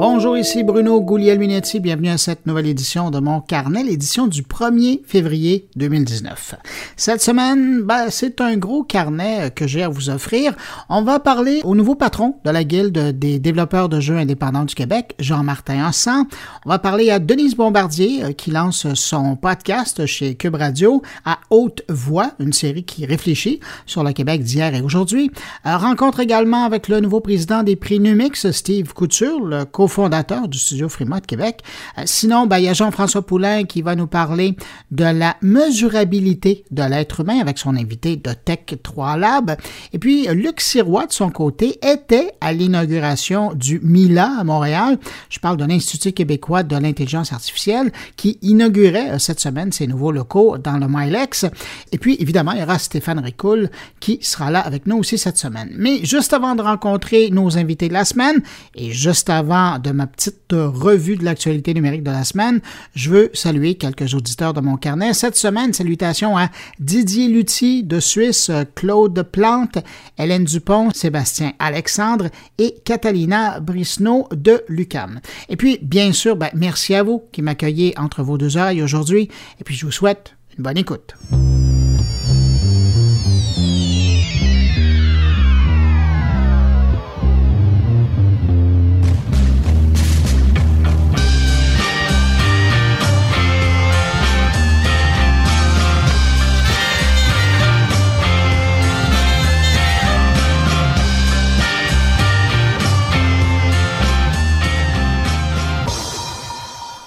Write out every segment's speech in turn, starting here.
Bonjour, ici Bruno Guglielminetti. Bienvenue à cette nouvelle édition de mon carnet, l'édition du 1er février 2019. Cette semaine, ben, c'est un gros carnet que j'ai à vous offrir. On va parler au nouveau patron de la Guilde des développeurs de jeux indépendants du Québec, Jean-Martin Hansan. On va parler à Denise Bombardier euh, qui lance son podcast chez Cube Radio à haute voix, une série qui réfléchit sur le Québec d'hier et aujourd'hui. Euh, rencontre également avec le nouveau président des prix Numix, Steve Couture, le co fondateur du studio Fremont de Québec. Euh, sinon, ben, il y a Jean-François Poulain qui va nous parler de la mesurabilité de l'être humain avec son invité de Tech 3 Lab. Et puis, Luc Sirois, de son côté, était à l'inauguration du MILA à Montréal. Je parle de l'Institut québécois de l'intelligence artificielle qui inaugurait euh, cette semaine ses nouveaux locaux dans le Milex. Et puis, évidemment, il y aura Stéphane Ricoul qui sera là avec nous aussi cette semaine. Mais juste avant de rencontrer nos invités de la semaine et juste avant de ma petite revue de l'actualité numérique de la semaine, je veux saluer quelques auditeurs de mon carnet. Cette semaine, salutations à Didier Lutti de Suisse, Claude Plante, Hélène Dupont, Sébastien Alexandre et Catalina Brisneau de Lucam. Et puis, bien sûr, ben, merci à vous qui m'accueillez entre vos deux oreilles aujourd'hui. Et puis, je vous souhaite une bonne écoute.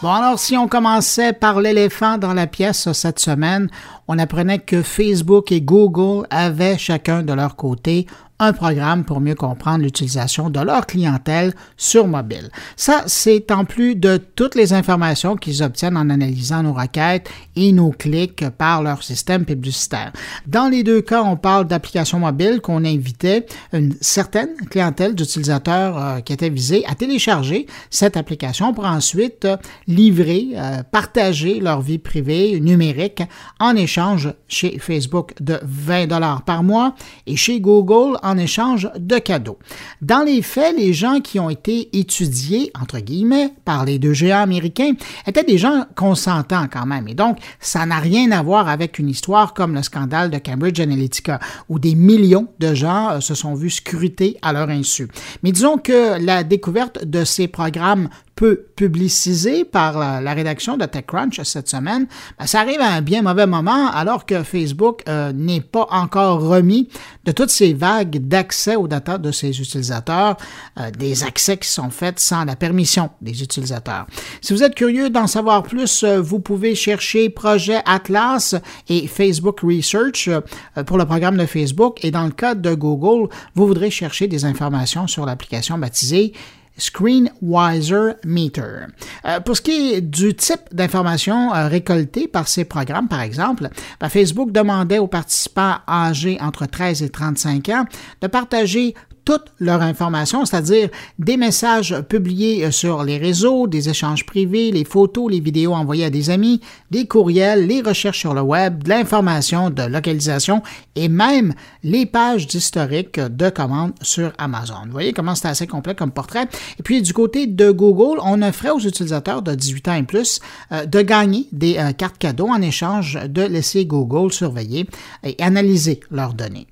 Bon, alors si on commençait par l'éléphant dans la pièce cette semaine, on apprenait que Facebook et Google avaient chacun de leur côté un programme pour mieux comprendre l'utilisation de leur clientèle sur mobile. Ça, c'est en plus de toutes les informations qu'ils obtiennent en analysant nos requêtes et nos clics par leur système publicitaire. Dans les deux cas, on parle d'applications mobiles qu'on invitait une certaine clientèle d'utilisateurs euh, qui étaient visés à télécharger cette application pour ensuite euh, livrer, euh, partager leur vie privée numérique en échange chez Facebook de 20 dollars par mois et chez Google en échange de cadeaux. Dans les faits, les gens qui ont été étudiés, entre guillemets, par les deux géants américains étaient des gens consentants quand même. Et donc, ça n'a rien à voir avec une histoire comme le scandale de Cambridge Analytica, où des millions de gens euh, se sont vus scrutés à leur insu. Mais disons que la découverte de ces programmes peu publicisé par la, rédaction de TechCrunch cette semaine, ben, ça arrive à un bien mauvais moment alors que Facebook euh, n'est pas encore remis de toutes ces vagues d'accès aux data de ses utilisateurs, euh, des accès qui sont faits sans la permission des utilisateurs. Si vous êtes curieux d'en savoir plus, euh, vous pouvez chercher Projet Atlas et Facebook Research pour le programme de Facebook et dans le cas de Google, vous voudrez chercher des informations sur l'application baptisée Screenwiser Meter. Euh, pour ce qui est du type d'informations euh, récoltées par ces programmes, par exemple, ben, Facebook demandait aux participants âgés entre 13 et 35 ans de partager toute leur information, c'est-à-dire des messages publiés euh, sur les réseaux, des échanges privés, les photos, les vidéos envoyées à des amis, des courriels, les recherches sur le web, de l'information de localisation et même les pages d'historique de commandes sur Amazon. Vous voyez comment c'est assez complet comme portrait. Et puis du côté de Google, on offrait aux utilisateurs de 18 ans et plus euh, de gagner des euh, cartes cadeaux en échange de laisser Google surveiller et analyser leurs données.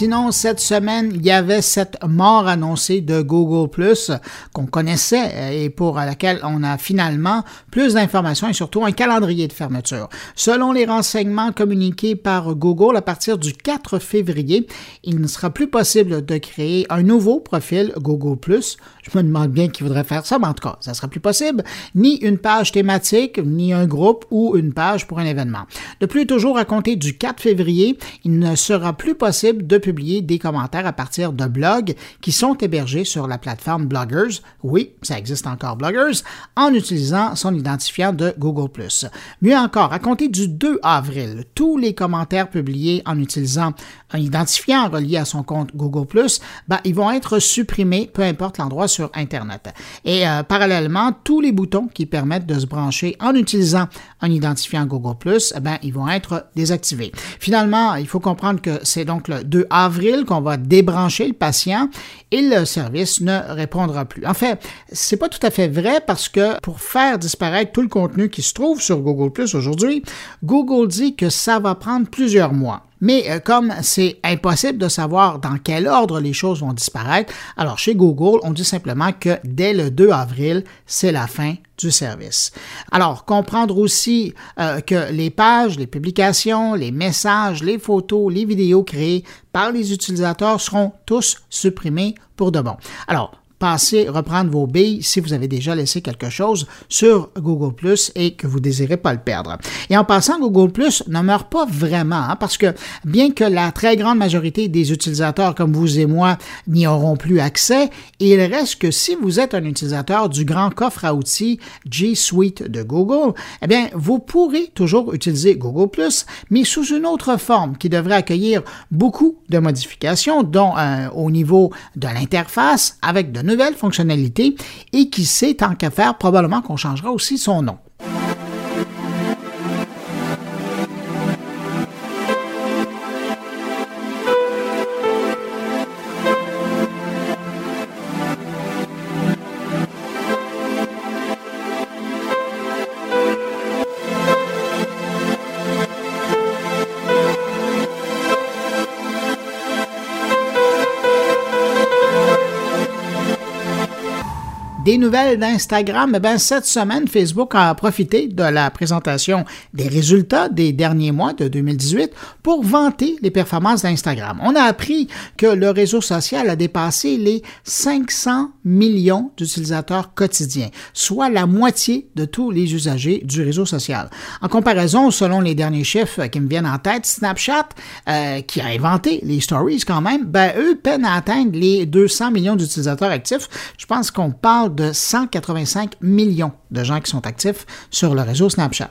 Sinon, cette semaine, il y avait cette mort annoncée de Google Plus qu'on connaissait et pour laquelle on a finalement plus d'informations et surtout un calendrier de fermeture. Selon les renseignements communiqués par Google, à partir du 4 février, il ne sera plus possible de créer un nouveau profil Google Plus. Je me demande bien qui voudrait faire ça, mais en tout cas, ça sera plus possible. Ni une page thématique, ni un groupe ou une page pour un événement. De plus, toujours à compter du 4 février, il ne sera plus possible de publier des commentaires à partir de blogs qui sont hébergés sur la plateforme Bloggers. Oui, ça existe encore Bloggers, en utilisant son identifiant de Google+. Mieux encore, à compter du 2 avril, tous les commentaires publiés en utilisant un identifiant relié à son compte Google+, ben, ils vont être supprimés, peu importe l'endroit sur Internet. Et euh, parallèlement, tous les boutons qui permettent de se brancher en utilisant un identifiant Google+, ben, ils vont être désactivés. Finalement, il faut comprendre que c'est donc le 2 avril qu'on va débrancher le patient et le service ne répondra plus. En fait, c'est pas tout à fait vrai parce que pour faire disparaître tout le contenu qui se trouve sur Google Plus aujourd'hui, Google dit que ça va prendre plusieurs mois. Mais euh, comme c'est impossible de savoir dans quel ordre les choses vont disparaître, alors chez Google, on dit simplement que dès le 2 avril, c'est la fin du service. Alors, comprendre aussi euh, que les pages, les publications, les messages, les photos, les vidéos créées par les utilisateurs seront tous supprimés pour de bon. Alors, passez reprendre vos billes si vous avez déjà laissé quelque chose sur Google Plus et que vous désirez pas le perdre. Et en passant, Google Plus ne meurt pas vraiment hein, parce que bien que la très grande majorité des utilisateurs comme vous et moi n'y auront plus accès, il reste que si vous êtes un utilisateur du grand coffre à outils G Suite de Google, eh bien, vous pourrez toujours utiliser Google Plus, mais sous une autre forme qui devrait accueillir beaucoup de modifications, dont euh, au niveau de l'interface avec de nouvelles fonctionnalités et qui sait, tant qu'à faire, probablement qu'on changera aussi son nom. Des nouvelles d'Instagram, eh cette semaine, Facebook a profité de la présentation des résultats des derniers mois de 2018 pour vanter les performances d'Instagram. On a appris que le réseau social a dépassé les 500 millions d'utilisateurs quotidiens, soit la moitié de tous les usagers du réseau social. En comparaison, selon les derniers chiffres qui me viennent en tête, Snapchat, euh, qui a inventé les stories quand même, ben, eux peinent à atteindre les 200 millions d'utilisateurs actifs. Je pense qu'on parle de 185 millions de gens qui sont actifs sur le réseau Snapchat.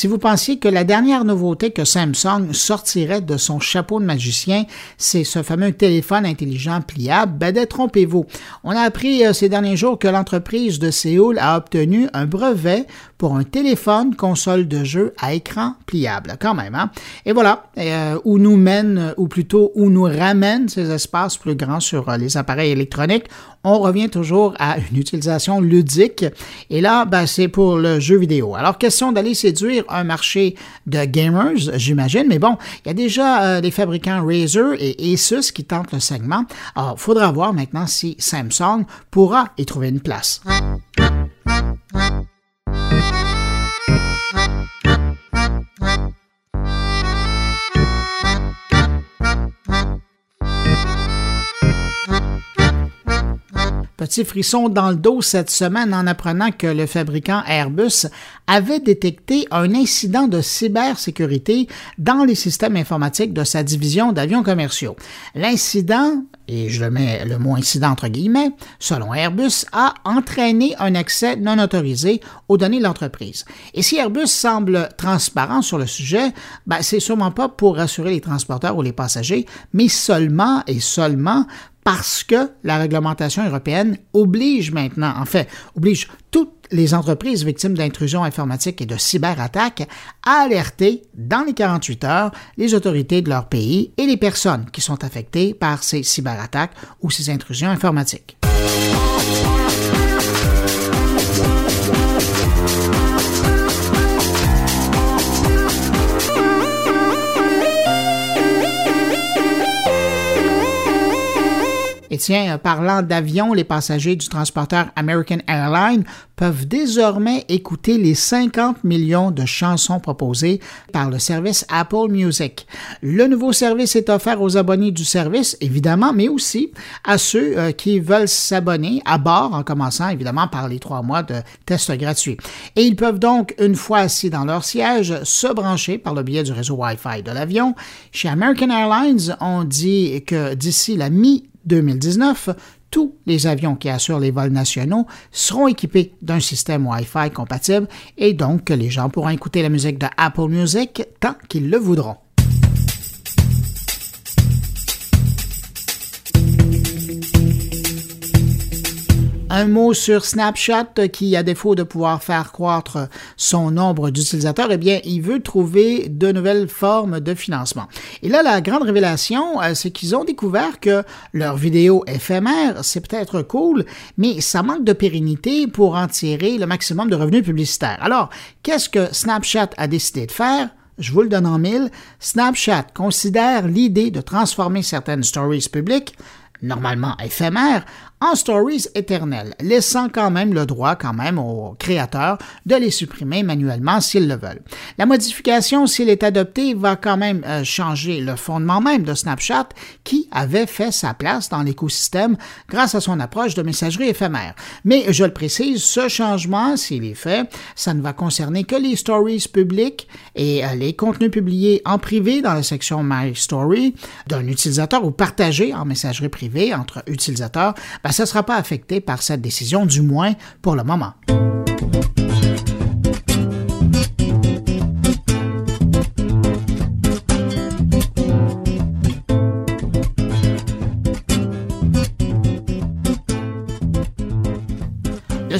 Si vous pensiez que la dernière nouveauté que Samsung sortirait de son chapeau de magicien, c'est ce fameux téléphone intelligent pliable, ben détrompez-vous. On a appris euh, ces derniers jours que l'entreprise de Séoul a obtenu un brevet pour un téléphone console de jeu à écran pliable, quand même. Hein? Et voilà, euh, où nous mène, ou plutôt où nous ramène ces espaces plus grands sur euh, les appareils électroniques, on revient toujours à une utilisation ludique. Et là, ben, c'est pour le jeu vidéo. Alors, question d'aller séduire un marché de gamers, j'imagine, mais bon, il y a déjà euh, des fabricants Razer et Asus qui tentent le segment. Alors, faudra voir maintenant si Samsung pourra y trouver une place. Petit frisson dans le dos cette semaine en apprenant que le fabricant Airbus avait détecté un incident de cybersécurité dans les systèmes informatiques de sa division d'avions commerciaux. L'incident, et je le mets le mot incident entre guillemets, selon Airbus, a entraîné un accès non autorisé aux données de l'entreprise. Et si Airbus semble transparent sur le sujet, ben, c'est sûrement pas pour rassurer les transporteurs ou les passagers, mais seulement et seulement parce que la réglementation européenne oblige maintenant, en fait, oblige toutes les entreprises victimes d'intrusions informatiques et de cyberattaques à alerter dans les 48 heures les autorités de leur pays et les personnes qui sont affectées par ces cyberattaques ou ces intrusions informatiques. Et tiens, parlant d'avion, les passagers du transporteur American Airlines peuvent désormais écouter les 50 millions de chansons proposées par le service Apple Music. Le nouveau service est offert aux abonnés du service, évidemment, mais aussi à ceux euh, qui veulent s'abonner à bord, en commençant évidemment par les trois mois de test gratuit. Et ils peuvent donc, une fois assis dans leur siège, se brancher par le biais du réseau Wi-Fi de l'avion. Chez American Airlines, on dit que d'ici la mi-2019, tous les avions qui assurent les vols nationaux seront équipés d'un système Wi-Fi compatible et donc les gens pourront écouter la musique de Apple Music tant qu'ils le voudront. Un mot sur Snapchat qui, à défaut de pouvoir faire croître son nombre d'utilisateurs, eh bien, il veut trouver de nouvelles formes de financement. Et là, la grande révélation, euh, c'est qu'ils ont découvert que leur vidéo éphémère, c'est peut-être cool, mais ça manque de pérennité pour en tirer le maximum de revenus publicitaires. Alors, qu'est-ce que Snapchat a décidé de faire? Je vous le donne en mille. Snapchat considère l'idée de transformer certaines stories publiques normalement éphémères, en stories éternelles, laissant quand même le droit quand même aux créateurs de les supprimer manuellement s'ils le veulent. La modification, s'il est adopté, va quand même euh, changer le fondement même de Snapchat qui avait fait sa place dans l'écosystème grâce à son approche de messagerie éphémère. Mais je le précise, ce changement, s'il est fait, ça ne va concerner que les stories publiques et euh, les contenus publiés en privé dans la section My Story d'un utilisateur ou partagés en messagerie privée entre utilisateurs. Ben, ça ne sera pas affecté par cette décision, du moins pour le moment.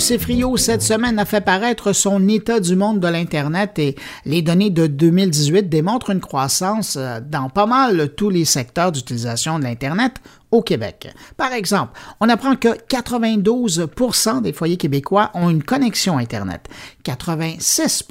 Le CFRIO, cette semaine, a fait paraître son état du monde de l'Internet et les données de 2018 démontrent une croissance euh, dans pas mal tous les secteurs d'utilisation de l'Internet au Québec. Par exemple, on apprend que 92% des foyers québécois ont une connexion Internet, 86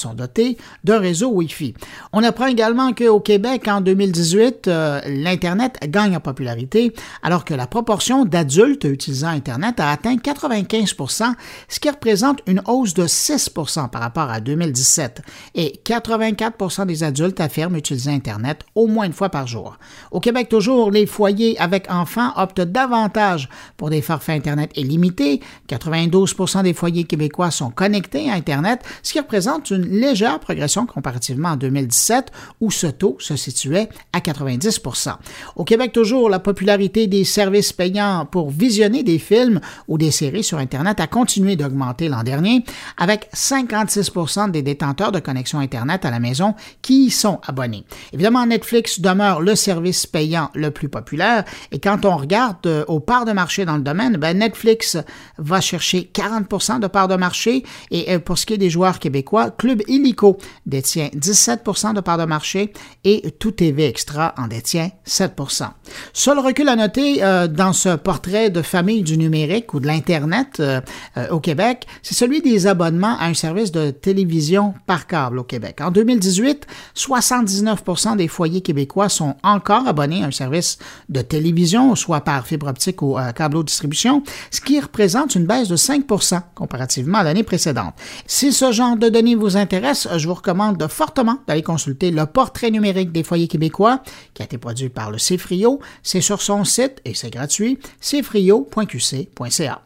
sont dotés d'un réseau Wi-Fi. On apprend également qu'au Québec, en 2018, euh, l'Internet gagne en popularité, alors que la proportion d'adultes utilisant Internet a atteint 95% ce qui représente une hausse de 6% par rapport à 2017. Et 84% des adultes affirment utiliser Internet au moins une fois par jour. Au Québec, toujours, les foyers avec enfants optent davantage pour des forfaits Internet illimités. 92% des foyers québécois sont connectés à Internet, ce qui représente une légère progression comparativement en 2017 où ce taux se situait à 90% Au Québec toujours, la popularité des services payants pour visionner des films ou des séries sur Internet a continué d'augmenter l'an dernier avec 56% des détenteurs de connexion Internet à la maison qui y sont abonnés. Évidemment, Netflix demeure le service payant le plus populaire et quand on regarde euh, aux parts de marché dans le domaine, ben Netflix va chercher 40% de parts de marché et euh, pour ce qui est des joueurs québécois, Illico détient 17% de parts de marché et Tout TV Extra en détient 7% Seul recul à noter euh, dans ce portrait de famille du numérique ou de l'Internet euh, euh, au Québec, c'est celui des abonnements à un service de télévision par câble au Québec. En 2018, 79% des foyers québécois sont encore abonnés à un service de télévision, soit par fibre optique ou câble distribution, ce qui représente une baisse de 5% comparativement à l'année précédente. Si ce genre de données vous intéresse, je vous recommande fortement d'aller consulter le portrait numérique des foyers québécois qui a été produit par le CFRIO. C'est sur son site et c'est gratuit, cfrio.qc.ca.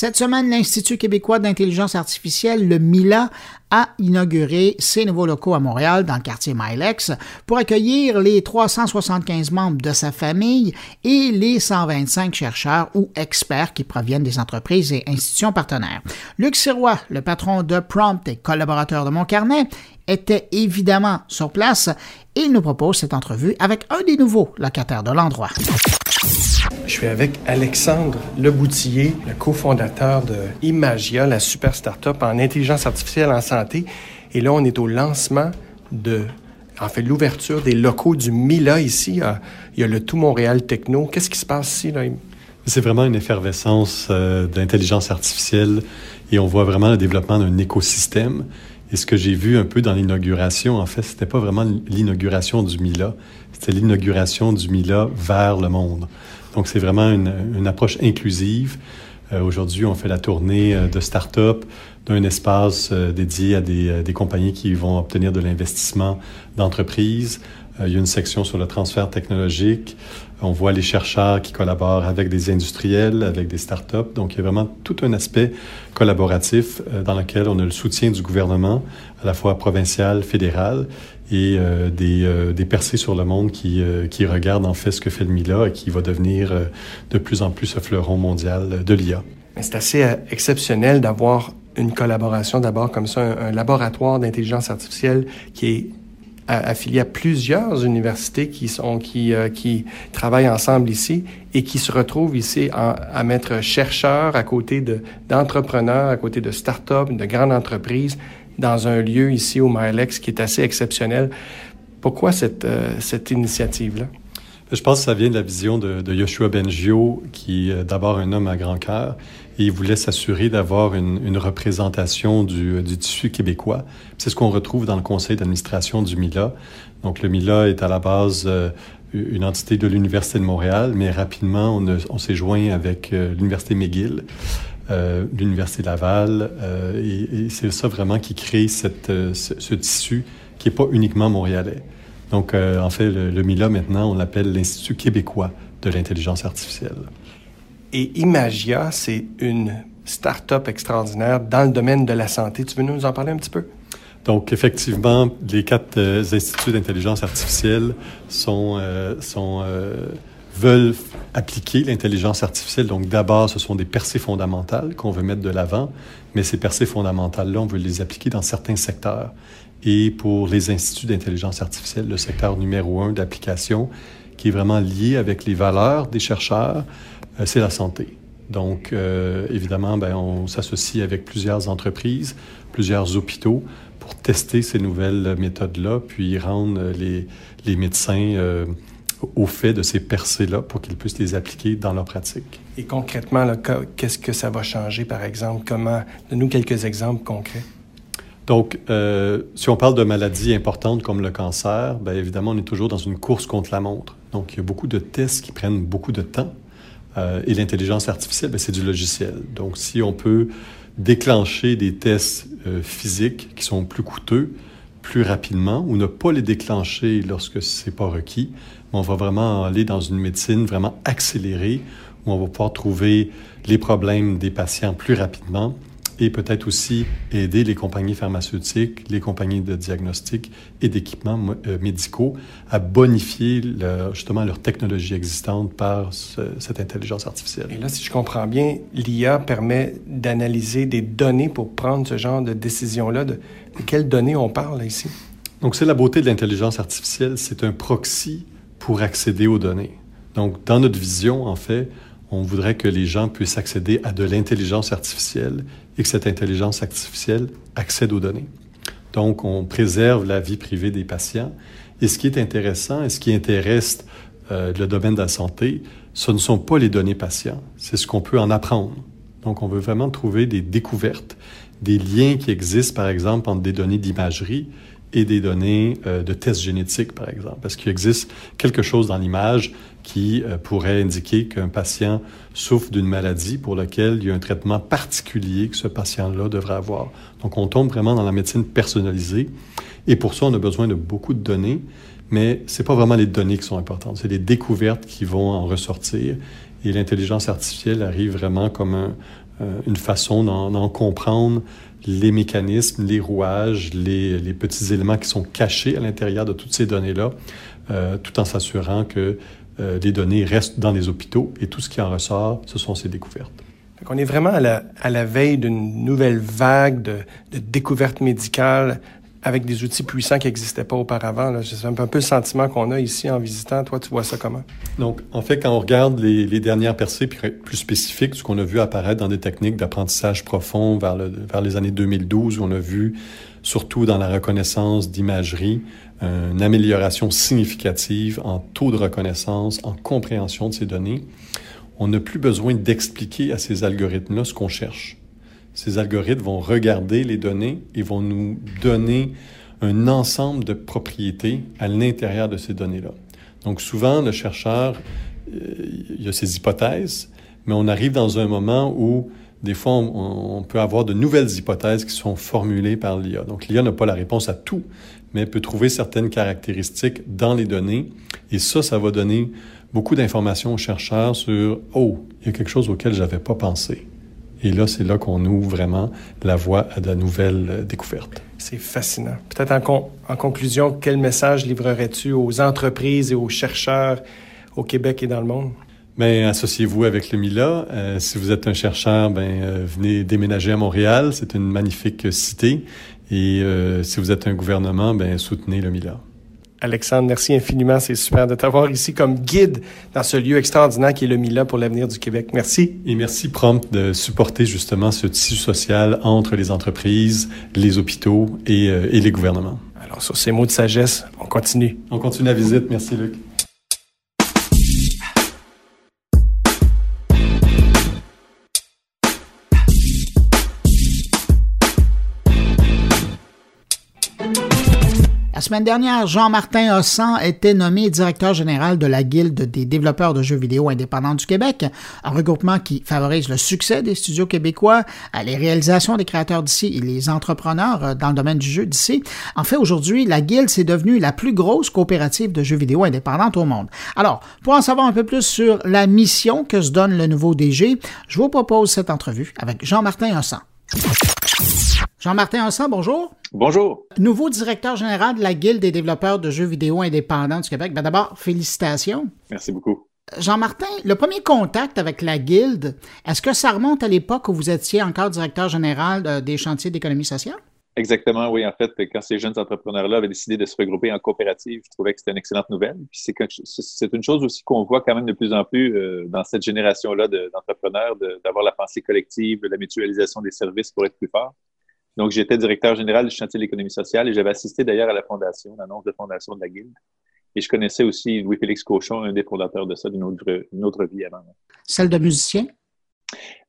Cette semaine, l'Institut québécois d'intelligence artificielle, le MILA, a inauguré ses nouveaux locaux à Montréal, dans le quartier Milex, pour accueillir les 375 membres de sa famille et les 125 chercheurs ou experts qui proviennent des entreprises et institutions partenaires. Luc Sirois, le patron de Prompt et collaborateur de Mon Carnet, était évidemment sur place et il nous propose cette entrevue avec un des nouveaux locataires de l'endroit. Je suis avec Alexandre Leboutillier, le cofondateur de Imagia, la super start-up en intelligence artificielle en santé. Et là, on est au lancement de, en fait, l'ouverture des locaux du MILA ici. Il y a le Tout Montréal Techno. Qu'est-ce qui se passe ici? Là? C'est vraiment une effervescence euh, d'intelligence artificielle et on voit vraiment le développement d'un écosystème. Et ce que j'ai vu un peu dans l'inauguration, en fait, c'était pas vraiment l'inauguration du Mila, c'était l'inauguration du Mila vers le monde. Donc, c'est vraiment une, une, approche inclusive. Euh, Aujourd'hui, on fait la tournée euh, de start-up d'un espace euh, dédié à des, euh, des, compagnies qui vont obtenir de l'investissement d'entreprises. Il y a une section sur le transfert technologique. On voit les chercheurs qui collaborent avec des industriels, avec des startups. Donc, il y a vraiment tout un aspect collaboratif euh, dans lequel on a le soutien du gouvernement, à la fois provincial, fédéral, et euh, des, euh, des, percées sur le monde qui, qui regardent en fait ce que fait le MILA et qui va devenir de plus en plus ce fleuron mondial de l'IA. C'est assez exceptionnel d'avoir une collaboration d'abord comme ça, un laboratoire d'intelligence artificielle qui est affilié à plusieurs universités qui, sont, qui, euh, qui travaillent ensemble ici et qui se retrouvent ici à mettre chercheurs à côté d'entrepreneurs, à côté de start-up, de grandes entreprises, dans un lieu ici au Milex qui est assez exceptionnel. Pourquoi cette, euh, cette initiative-là? Je pense que ça vient de la vision de, de Yoshua Bengio, qui est d'abord un homme à grand cœur, et il voulait s'assurer d'avoir une, représentation du, du tissu québécois. C'est ce qu'on retrouve dans le conseil d'administration du MILA. Donc le MILA est à la base euh, une entité de l'Université de Montréal, mais rapidement, on, s'est joint avec euh, l'Université McGill. Euh, l'Université Laval, euh, et, c'est ça vraiment qui crée euh, ce, tissu qui n'est pas uniquement montréalais. Donc, euh, en fait, le MILA, maintenant, on l'appelle l'Institut québécois de l'intelligence artificielle. Et Imagia, c'est une start-up extraordinaire dans le domaine de la santé. Tu veux nous en parler un petit peu? Donc, effectivement, les quatre euh, instituts d'intelligence artificielle sont, euh, euh, veulent appliquer l'intelligence artificielle. Donc, d'abord, ce sont des percées fondamentales qu'on veut mettre de l'avant, mais ces percées fondamentales-là, on veut les appliquer dans certains secteurs. Et pour les instituts d'intelligence artificielle, le secteur numéro un d'application, qui est vraiment lié avec les valeurs des chercheurs, c'est la santé. Donc, euh, évidemment, ben, on s'associe avec plusieurs entreprises, plusieurs hôpitaux pour tester ces nouvelles méthodes-là, puis rendre les, les médecins euh, au fait de ces percées-là pour qu'ils puissent les appliquer dans leur pratique. Et concrètement, qu'est-ce que ça va changer, par exemple? Comment? Donne-nous quelques exemples concrets. Donc, euh, si on parle de maladies importantes comme le cancer, bien évidemment, on est toujours dans une course contre la montre. Donc, il y a beaucoup de tests qui prennent beaucoup de temps. Euh, et l'intelligence artificielle, c'est du logiciel. Donc, si on peut déclencher des tests euh, physiques qui sont plus coûteux, plus rapidement, ou ne pas les déclencher lorsque c'est pas requis, on va vraiment aller dans une médecine vraiment accélérée, où on va pouvoir trouver les problèmes des patients plus rapidement et peut-être aussi aider les compagnies pharmaceutiques, les compagnies de diagnostic et d'équipements euh, médicaux à bonifier le, justement leur technologie existante par ce, cette intelligence artificielle. Et là, si je comprends bien, l'IA permet d'analyser des données pour prendre ce genre de décision-là. De, de quelles données on parle ici? Donc, c'est la beauté de l'intelligence artificielle. C'est un proxy pour accéder aux données. Donc, dans notre vision, en fait, on voudrait que les gens puissent accéder à de l'intelligence artificielle et que cette intelligence artificielle accède aux données. Donc, on préserve la vie privée des patients. Et ce qui est intéressant et ce qui intéresse euh, le domaine de la santé, ce ne sont pas les données patients, c'est ce qu'on peut en apprendre. Donc, on veut vraiment trouver des découvertes, des liens qui existent, par exemple, entre des données d'imagerie et des données euh, de tests génétiques, par exemple. Parce qu'il existe quelque chose dans l'image qui euh, pourrait indiquer qu'un patient souffre d'une maladie pour laquelle il y a un traitement particulier que ce patient-là devrait avoir? Donc, on tombe vraiment dans la médecine personnalisée. Et pour ça, on a besoin de beaucoup de données, mais c'est pas vraiment les données qui sont importantes, c'est les découvertes qui vont en ressortir. Et l'intelligence artificielle arrive vraiment comme euh, une façon d'en comprendre les mécanismes, les rouages, les, les, petits éléments qui sont cachés à l'intérieur de toutes ces données-là, euh, tout en s'assurant que euh, les données restent dans les hôpitaux et tout ce qui en ressort, ce sont ces découvertes. On est vraiment à la, à la veille d'une nouvelle vague de, de découvertes médicales avec des outils puissants qui n'existaient pas auparavant. C'est un peu le sentiment qu'on a ici en visitant. Toi, tu vois ça comment? Donc, en fait, quand on regarde les, dernières percées plus spécifiques, ce qu'on a vu apparaître dans des techniques d'apprentissage profond vers les années 2012, où on a vu, surtout dans la reconnaissance d'imagerie, une amélioration significative en taux de reconnaissance, en compréhension de ces données. on n'a plus besoin d'expliquer à ces algorithmes-là ce qu'on cherche. Ces algorithmes vont regarder les données et vont nous donner un ensemble de propriétés à l'intérieur de ces données-là. Donc souvent, le chercheur, euh, il a ses hypothèses, mais on arrive dans un moment où des fois, on, peut avoir de nouvelles hypothèses qui sont formulées par l'IA. Donc l'IA n'a pas la réponse à tout, mais peut trouver certaines caractéristiques dans les données. Et ça, ça va donner beaucoup d'informations aux chercheurs sur, oh, il y a quelque chose auquel je n'avais pas pensé. Et là, c'est là qu'on ouvre vraiment la voie à de nouvelles euh, découvertes. C'est fascinant. Peut-être en, en, conclusion, quel message livrerais-tu aux entreprises et aux chercheurs au Québec et dans le monde? Bien, associez-vous avec le MILA. Euh, si vous êtes un chercheur, ben, euh, venez déménager à Montréal. C'est une magnifique cité. Et si vous êtes un gouvernement, ben, soutenez le MILA. Alexandre, merci infiniment. C'est super de t'avoir ici comme guide dans ce lieu extraordinaire qui est le Mila pour l'avenir du Québec. Merci. Et merci Prompt de supporter justement ce tissu social entre les entreprises, les hôpitaux et, euh, et les gouvernements. Alors sur ces mots de sagesse, on continue. On continue la visite. Merci Luc. La semaine dernière, Jean-Martin Hossan était nommé directeur général de la Guilde des développeurs de jeux vidéo indépendants du Québec, un regroupement qui favorise le succès des studios québécois, les réalisations des créateurs d'ici et les entrepreneurs euh, dans le domaine du jeu d'ici. En fait, aujourd'hui, la Guilde s'est devenue la plus grosse coopérative de jeux vidéo indépendante au monde. Alors, pour en savoir un peu plus sur la mission que se donne le nouveau DG, je vous propose cette entrevue avec Jean-Martin Hossan. Jean-Martin Hossan, bonjour. Bonjour. Nouveau directeur général de la Guilde des développeurs de jeux vidéo indépendants du Québec. Ben D'abord, félicitations. Merci beaucoup. Jean-Martin, le premier contact avec la Guilde, est-ce que ça remonte à l'époque où vous étiez encore directeur général euh, des chantiers d'économie sociale? Exactement, oui. En fait, quand ces jeunes entrepreneurs-là avaient décidé de se regrouper en coopérative, je trouvais que c'était une excellente nouvelle. Puis c'est une chose aussi qu'on voit quand même de plus en plus euh, dans cette génération-là d'entrepreneurs, d'avoir la pensée collective, la mutualisation des services pour être plus fort. Donc, j'étais directeur général du chantier de l'économie sociale et j'avais assisté d'ailleurs à la fondation, l'annonce de fondation de la Guilde. Et je connaissais aussi Louis-Félix Cochon, un des fondateurs de ça, d'une autre, vie avant. Celle de musicien?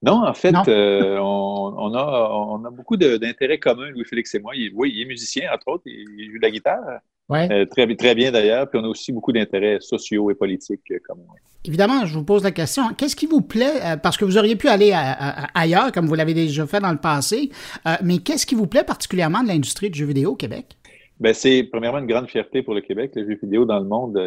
Non, en fait, euh, on, a, on a beaucoup d'intérêts communs, Louis-Félix et moi. oui, il est musicien, entre autres, il joue de la guitare. Euh, très, très bien d'ailleurs. Puis on a aussi beaucoup d'intérêts sociaux et politiques euh, comme moi. Évidemment, je vous pose la question. Qu'est-ce qui vous plaît? Euh, parce que vous auriez pu aller ailleurs, comme vous l'avez déjà fait dans le passé, mais qu'est-ce qui vous plaît particulièrement de l'industrie du jeu vidéo au Québec? Ben, c'est premièrement une grande fierté pour le Québec. Le jeu vidéo dans le monde,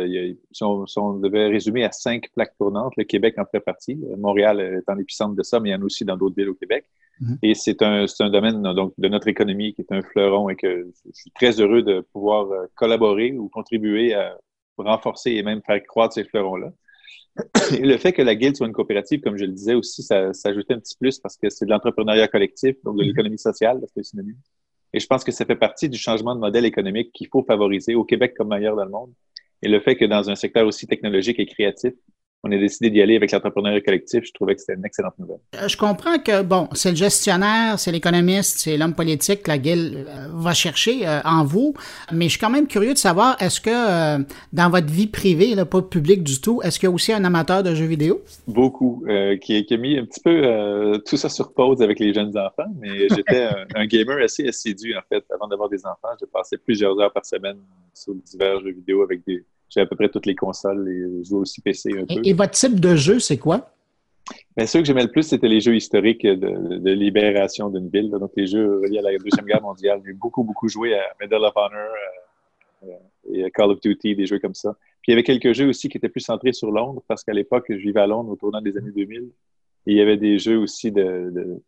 si, on, devait résumer à cinq plaques tournantes, le Québec en fait partie. Montréal est en épicentre de ça, mais il y en a aussi dans d'autres villes au Québec. Mhm. Et c'est un, un domaine donc, de notre économie qui est un fleuron et que je suis très heureux de pouvoir euh, collaborer ou contribuer à renforcer et même faire croître ces fleurons-là. Et le fait que la Guilde soit une coopérative, comme je le disais aussi, ça, ça ajoutait un petit plus parce que c'est de l'entrepreneuriat collectif, donc de mhm. l'économie sociale, parce que c'est synonyme. Et je pense que ça fait partie du changement de modèle économique qu'il faut favoriser au Québec comme ailleurs dans le monde. Et le fait que dans un secteur aussi technologique et créatif, on a décidé d'y aller avec l'entrepreneuriat collectif. Je trouvais que c'était une excellente nouvelle. Euh, je comprends que, bon, c'est le gestionnaire, c'est l'économiste, c'est l'homme politique que la Guilde euh, va chercher euh, en vous, mais je suis quand même curieux de savoir, est-ce que dans votre vie privée, là, pas publique du tout, est-ce qu'il y a aussi un amateur de jeux vidéo? Beaucoup, qui, qui, a mis un petit peu tout ça sur pause avec les jeunes enfants, mais j'étais un, gamer assez assidu, en fait, avant d'avoir des enfants. J'ai passé plusieurs heures par semaine sur divers jeux vidéo avec des, j'ai à peu près toutes les consoles et joue aussi PC un peu. Et, votre type de jeu, c'est quoi? Bien, ceux que j'aimais le plus, c'était les jeux historiques de, libération d'une ville. Donc, les jeux reliés à la Deuxième Guerre mondiale. J'ai beaucoup, beaucoup joué à Medal of Honor euh, euh, et à Call of Duty, des jeux comme ça. Puis, il y avait quelques jeux aussi qui étaient plus centrés sur Londres, parce qu'à l'époque, je vivais à Londres au tournant des années 2000. Et il y avait des jeux aussi de,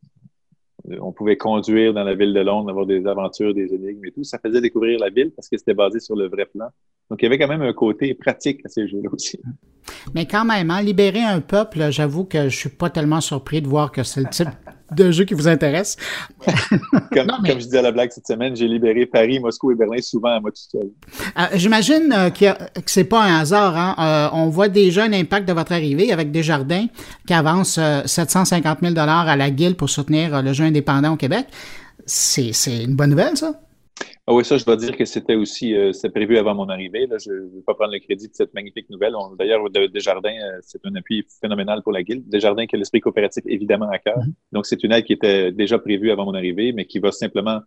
on pouvait conduire dans la ville de Londres, avoir des aventures, des énigmes et tout. Ça faisait découvrir la ville parce que c'était basé sur le vrai plan. Donc, il y avait quand même un côté pratique à ces jeux-là aussi. Mais quand même, hein, libérer un peuple, j'avoue que je suis pas tellement surpris de voir que c'est le type de jeu qui vous intéresse. comme, je disais à la blague cette semaine, j'ai libéré Paris, Moscou et Berlin souvent à moi tout seul. Euh, j'imagine euh, que, que c'est pas un hasard. Hein. Euh, on voit déjà un impact de votre arrivée avec Desjardins qui avance 750 000 à la Guilde pour soutenir le jeu indépendant au Québec. C'est une bonne nouvelle, ça? Ah oui, ça, je dois dire que c'était aussi euh, prévu avant mon arrivée. Là. Je ne vais pas prendre le crédit de cette magnifique nouvelle. D'ailleurs, Desjardins, euh, c'est un appui phénoménal pour la Guilde. Desjardins qui a l'esprit coopératif évidemment à cœur. Mm-hmm. Donc, c'est une aide qui était déjà prévue avant mon arrivée, mais qui va simplement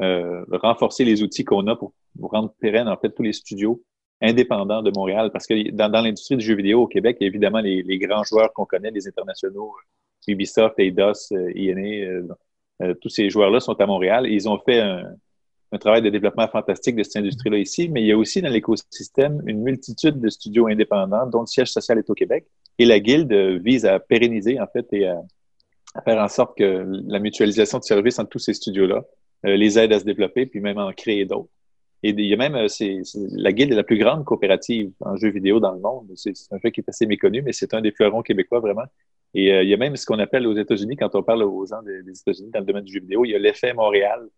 euh, renforcer les outils qu'on a pour, rendre pérenne en fait tous les studios indépendants de Montréal. Parce que dans, l'industrie du jeu vidéo au Québec, il y a évidemment les, grands joueurs qu'on connaît, les internationaux, Ubisoft, Eidos, INA, tous ces joueurs-là sont à Montréal et ils ont fait un un travail de développement fantastique de cette industrie-là ici, mais il y a aussi dans l'écosystème une multitude de studios indépendants dont le siège social est au Québec. Et la Guilde vise à pérenniser, en fait, et à, faire en sorte que la mutualisation de services entre tous ces studios-là euh, les aide à se développer, puis même à en créer d'autres. Et il y a même, euh, la Guilde est la plus grande coopérative en jeux vidéo dans le monde. C'est, un fait qui est assez méconnu, mais c'est un des fleurons québécois vraiment. Et euh, il y a même ce qu'on appelle aux États-Unis, quand on parle aux gens des, des États-Unis dans le domaine du jeu vidéo, il y a l'effet Montréal,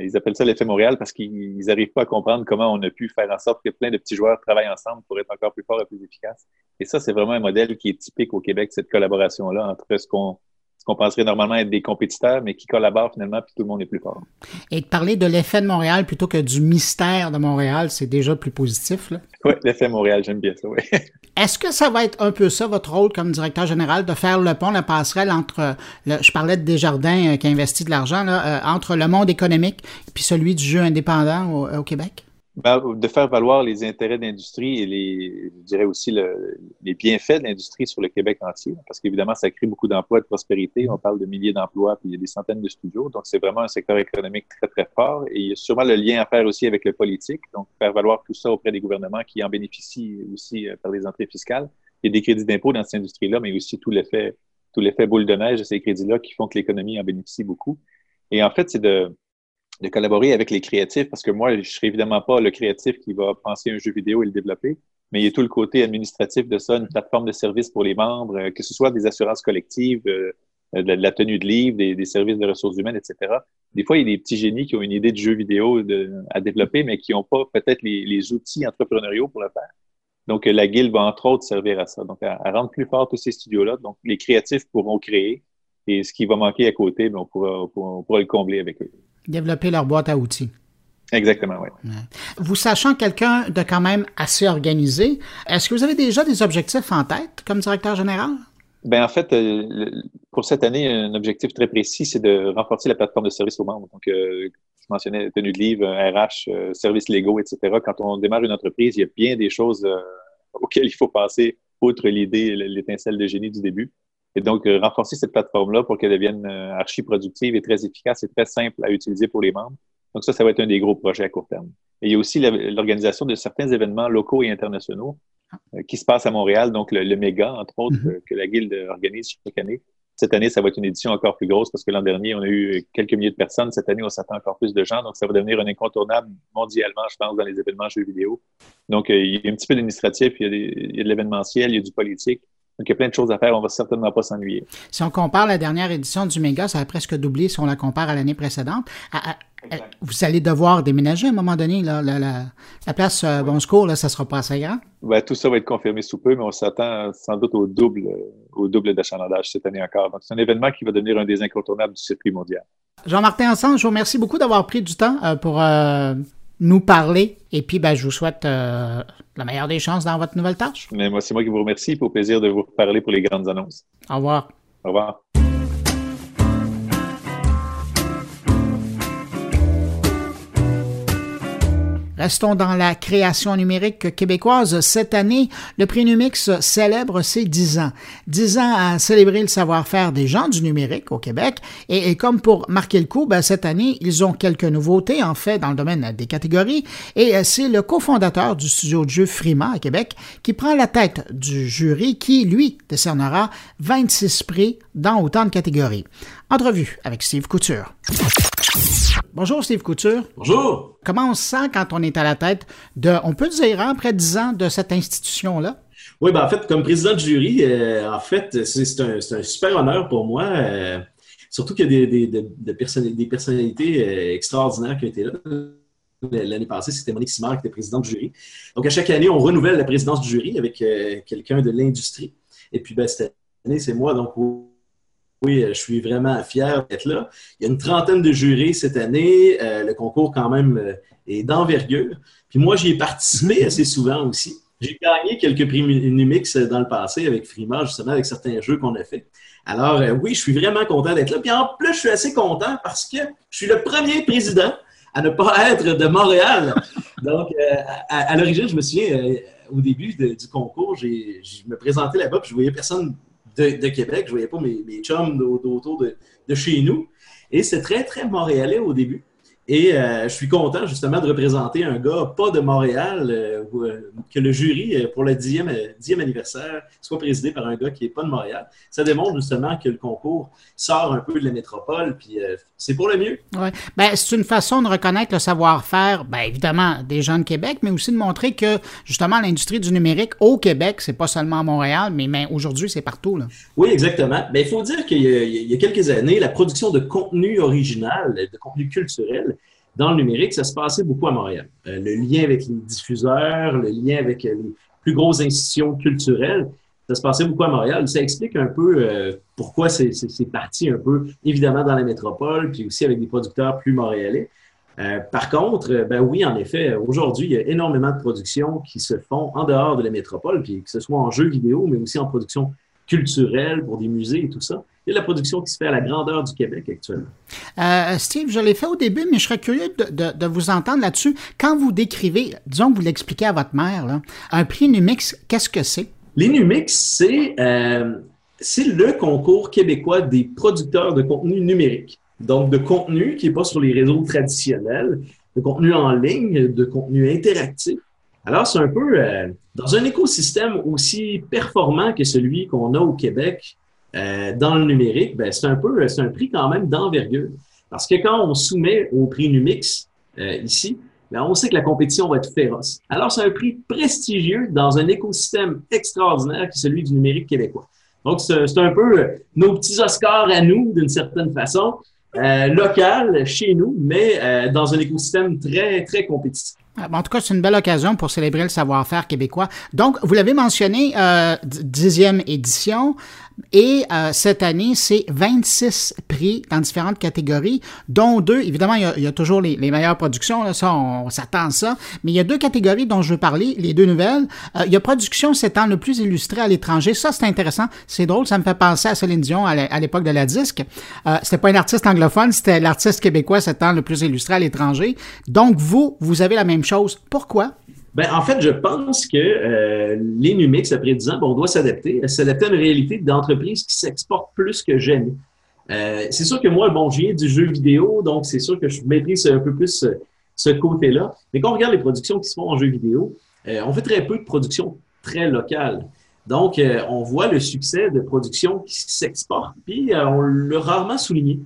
ils appellent ça l'effet Montréal parce qu'ils n'arrivent pas à comprendre comment on a pu faire en sorte que plein de petits joueurs travaillent ensemble pour être encore plus forts et plus efficaces. Et ça, c'est vraiment un modèle qui est typique au Québec, cette collaboration-là entre ce qu'on qu'on penserait normalement être des compétiteurs, mais qui collaborent finalement, puis tout le monde est plus fort. Et de parler de l'effet de Montréal plutôt que du mystère de Montréal, c'est déjà plus positif. Oui, l'effet Montréal, j'aime bien ça, oui. Est-ce que ça va être un peu ça, votre rôle comme directeur général, de faire le pont, la passerelle entre, je parlais de Desjardins euh, qui investit de l'argent, euh, entre le monde économique et celui du jeu indépendant au Québec? De faire valoir les intérêts d'industrie et les, je dirais aussi les bienfaits de l'industrie sur le Québec entier, parce qu'évidemment, ça crée beaucoup d'emplois et de prospérité. On parle de milliers d'emplois, puis il y a des centaines de studios. Donc, c'est vraiment un secteur économique très, très fort. Et il y a sûrement le lien à faire aussi avec le politique. Donc, faire valoir tout ça auprès des gouvernements qui en bénéficient aussi euh, par les entrées fiscales. Il y a des crédits d'impôt dans cette industrie-là, mais aussi tout l'effet, tout l'effet boule de neige de ces crédits-là qui font que l'économie en bénéficie beaucoup. Et en fait, c'est de, de collaborer avec les créatifs, parce que moi, je ne serai évidemment pas le créatif qui va penser un jeu vidéo et le développer, mais il y a tout le côté administratif de ça, une plateforme de services pour les membres, euh, que ce soit des assurances collectives, euh, de la tenue de livres, des, services de ressources humaines, etc. Des fois, il y a des petits génies qui ont une idée de jeu vidéo à développer, mais qui n'ont pas peut-être les, outils entrepreneuriaux pour le faire. Donc, la guilde va entre autres servir à ça, donc à, rendre plus fort tous ces studios-là. Donc, les créatifs pourront créer, et ce qui va manquer à côté, ben, on pourra le combler avec eux développer leur boîte à outils. Exactement, oui. Vous sachant quelqu'un de quand même assez organisé, est-ce que vous avez déjà des objectifs en tête comme directeur général? Ben en fait, euh, pour cette année, un objectif très précis, c'est de renforcer la plateforme de services aux membres. Donc, euh, je mentionnais tenue de livre, RH, euh, services légaux, etc. Quand on démarre une entreprise, il y a bien des choses auxquelles il faut passer, outre l'idée, l'étincelle de génie du début. Et donc, euh, renforcer cette plateforme-là pour qu'elle devienne euh, archi-productive et très efficace et très simple à utiliser pour les membres. Donc, ça, ça va être un des gros projets à court terme. Et il y a aussi l'organisation de certains événements locaux et internationaux euh, qui se passent à Montréal, donc le, méga, entre autres, mm-hmm. que la Guilde organise chaque année. Cette année, ça va être une édition encore plus grosse parce que l'an dernier, on a eu quelques milliers de personnes. Cette année, on s'attend encore plus de gens. Donc, ça va devenir un incontournable mondialement, je pense, dans les événements jeux vidéo. Donc, il y a un petit peu d'administratif, il, il y a de l'événementiel, il y a du politique. Donc, il y a plein de choses à faire. On va certainement pas s'ennuyer. Si on compare la dernière édition du Méga, ça a presque doublé si on la compare à l'année précédente. vous allez devoir déménager à un moment donné. la, place euh, Bon Secours, là, ça sera pas assez grand? Ben, tout ça va être confirmé sous peu, mais on s'attend sans doute au double, au double d'achalandage cette année encore. Donc, c'est un événement qui va devenir un des incontournables du circuit mondial. Jean-Martin Ensemble, je vous remercie beaucoup d'avoir pris du temps euh, pour euh, nous parler. Et puis, ben, je vous souhaite euh, la meilleure des chances dans votre nouvelle tâche. Mais moi, c'est moi qui vous remercie. Pour plaisir de vous parler pour les grandes annonces. Au revoir. Au revoir. Restons dans la création numérique québécoise. Cette année, le prix Numix célèbre ses 10 ans. 10 ans à célébrer le savoir-faire des gens du numérique au Québec. Et, comme pour marquer le coup, ben, cette année, ils ont quelques nouveautés, en fait, dans le domaine des catégories. Et euh, c'est le cofondateur du studio de jeu Frima à Québec qui prend la tête du jury qui, lui, décernera 26 prix dans autant de catégories. Entrevue avec Steve Couture. Bonjour Steve Couture. Bonjour. Comment on se sent quand on est à la tête de, on peut dire, après dix ans de cette institution-là? Oui, ben en fait, comme président de jury, euh, en fait, c'est un, super honneur pour moi. Euh, surtout qu'il y a des, des, des personnalités euh, extraordinaires qui ont été là. L'année passée, c'était Monique Simard qui était présidente du jury. Donc, à chaque année, on renouvelle la présidence du jury avec quelqu'un de l'industrie. Et puis, ben, cette année, c'est moi. Donc, oui, je suis vraiment fier d'être là. Il y a une trentaine de jurés cette année. Euh, le concours, quand même, euh, et d'envergure. Puis moi, j'y ai participé assez souvent aussi. J'ai gagné quelques prix Numix dans le passé avec Frima, justement, avec certains jeux qu'on a fait. Alors, euh, oui, je suis vraiment content d'être là. Puis en plus, je suis assez content parce que je suis le premier président à ne pas être de Montréal. Donc, euh, à, l'origine, je me souviens, euh, au début du concours, je me présentais là-bas, puis je voyais personne de, Québec, je voyais pas mes, chums autour de, de, chez nous. Et c'est très, très montréalais au début. Et euh, je suis content justement de représenter un gars pas de Montréal, euh, euh, que le jury pour le dixième, dixième anniversaire soit présidé par un gars qui n'est pas de Montréal. Ça démontre justement que le concours sort un peu de la métropole, puis c'est pour le mieux. Oui, ben, c'est une façon de reconnaître le savoir-faire, ben, évidemment, des gens de Québec, mais aussi de montrer que justement l'industrie du numérique au Québec, c'est pas seulement à Montréal, mais, mais aujourd'hui, c'est partout. Là. Oui, exactement. Mais il faut dire qu'il y, a quelques années, la production de contenu original, de contenu culturel, dans le numérique, ça se passait beaucoup à Montréal. Euh, le lien avec les diffuseurs, le lien avec les plus grosses institutions culturelles, ça se passait beaucoup à Montréal. Ça explique un peu euh, pourquoi c'est parti un peu, évidemment, dans la métropole, puis aussi avec des producteurs plus montréalais. Euh, par contre, ben oui, en effet, aujourd'hui, il y a énormément de productions qui se font en dehors de la métropole, puis que ce soit en jeux vidéo, mais aussi en production culturelle pour des musées et tout ça. A la production qui se fait à la grandeur du Québec actuellement. Euh, Steve, je l'ai fait au début, mais je serais curieux de, vous entendre là-dessus. Quand vous décrivez, disons que vous l'expliquez à votre mère, un prix Numix, qu'est-ce que c'est? Les Numix, euh, c'est le concours québécois des producteurs de contenu numérique. Donc, de contenu qui n'est pas sur les réseaux traditionnels, de contenu en ligne, de contenu interactif. Alors, c'est un peu euh, dans un écosystème aussi performant que celui qu'on a au Québec, euh, dans le numérique, ben, c'est un peu, c'est un prix quand même d'envergure. Parce que quand on soumet au prix Numix euh, ici, ben, on sait que la compétition va être féroce. Alors, c'est un prix prestigieux dans un écosystème extraordinaire qui est celui du numérique québécois. Donc, c'est un peu nos petits Oscars à nous, d'une certaine façon, euh, local, chez nous, mais euh, dans un écosystème très, très compétitif. En tout cas, c'est une belle occasion pour célébrer le savoir-faire québécois. Donc, vous l'avez mentionné, dixième édition. Et euh, cette année, c'est 26 prix dans différentes catégories, dont deux. Évidemment, il y a, toujours les, meilleures productions, là, ça, on, s'attend à ça. Mais il y a deux catégories dont je veux parler, les deux nouvelles. Euh, il y a production s'étant le plus illustré à l'étranger. Ça, c'est intéressant. C'est drôle, ça me fait penser à Céline Dion à l'époque de la disque. Euh, c'était pas un artiste anglophone, c'était l'artiste québécois s'étant le plus illustré à l'étranger. Donc, vous, vous avez la même chose. Pourquoi? Ben, en fait, je pense que euh, les numix, après 10 ans, on doit s'adapter, s'adapter à une réalité d'entreprise qui s'exporte plus que jamais. Euh, c'est sûr que moi, bon, je viens du jeu vidéo, donc c'est sûr que je maîtrise un peu plus ce, côté-là. Mais quand on regarde les productions qui se font en jeu vidéo, euh, on fait très peu de productions très locales. Donc, euh, on voit le succès de productions qui s'exportent, puis on l'a rarement souligné.